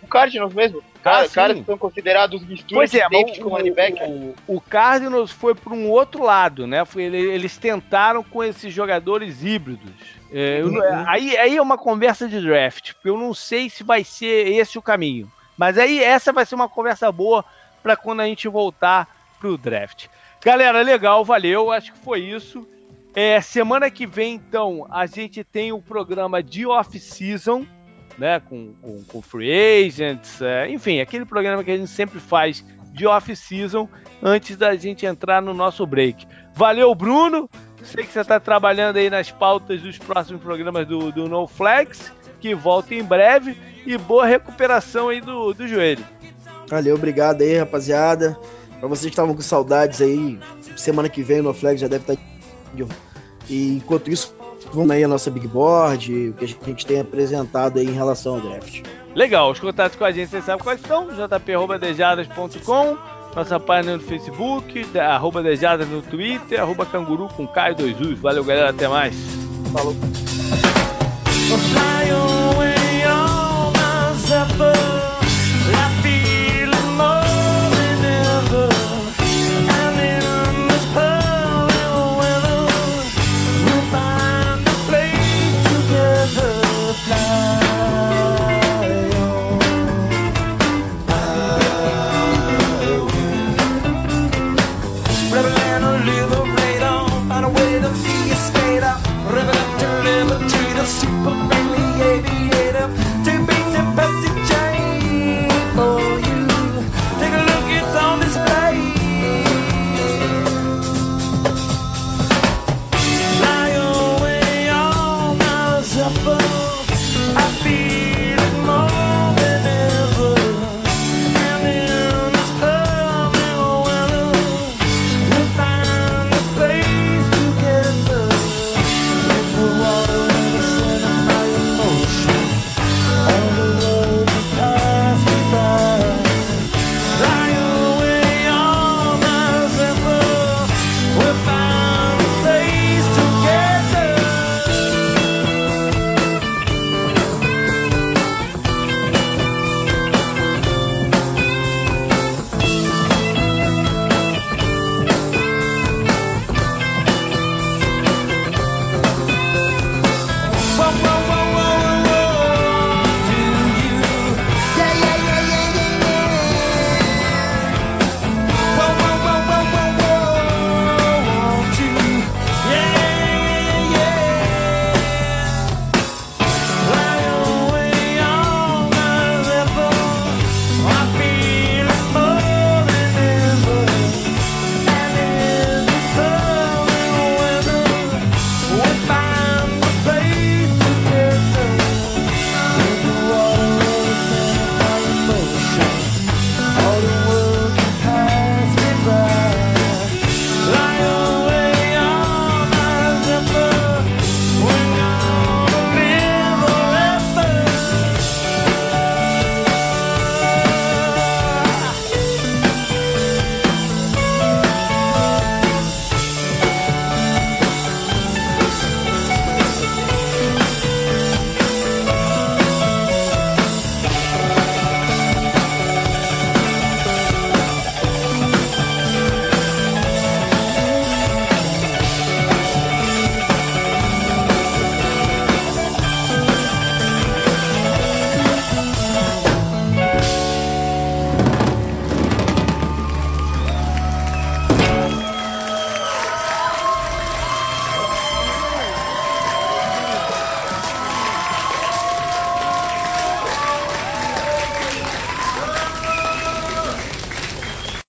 o Cardinals mesmo. Cara, ah, caras que são considerados misturas pois é, de com o, o, o Cardinals foi para um outro lado, né? Foi, eles tentaram com esses jogadores híbridos. É, uhum. aí, aí é uma conversa de draft, porque eu não sei se vai ser esse o caminho. Mas aí essa vai ser uma conversa boa para quando a gente voltar pro draft. Galera, legal, valeu, acho que foi isso. É, semana que vem, então, a gente tem o programa de off-season, né? Com, com, com free agents, é, enfim, aquele programa que a gente sempre faz de off-season antes da gente entrar no nosso break. Valeu, Bruno! Sei que você está trabalhando aí nas pautas dos próximos programas do, do No Flex, que volta em breve, e boa recuperação aí do, do joelho. Valeu, obrigado aí, rapaziada. Para vocês que estavam com saudades aí, semana que vem o No Flex já deve estar. Tá e enquanto isso, vamos aí a nossa Big Board, o que a gente tem apresentado aí em relação ao draft. Legal, os contatos com a gente vocês sabem quais são, jp.dejadas.com, nossa página no Facebook, arroba Dejadas no Twitter, arroba Canguru com Caio 2 Us. Valeu, galera, até mais. Falou.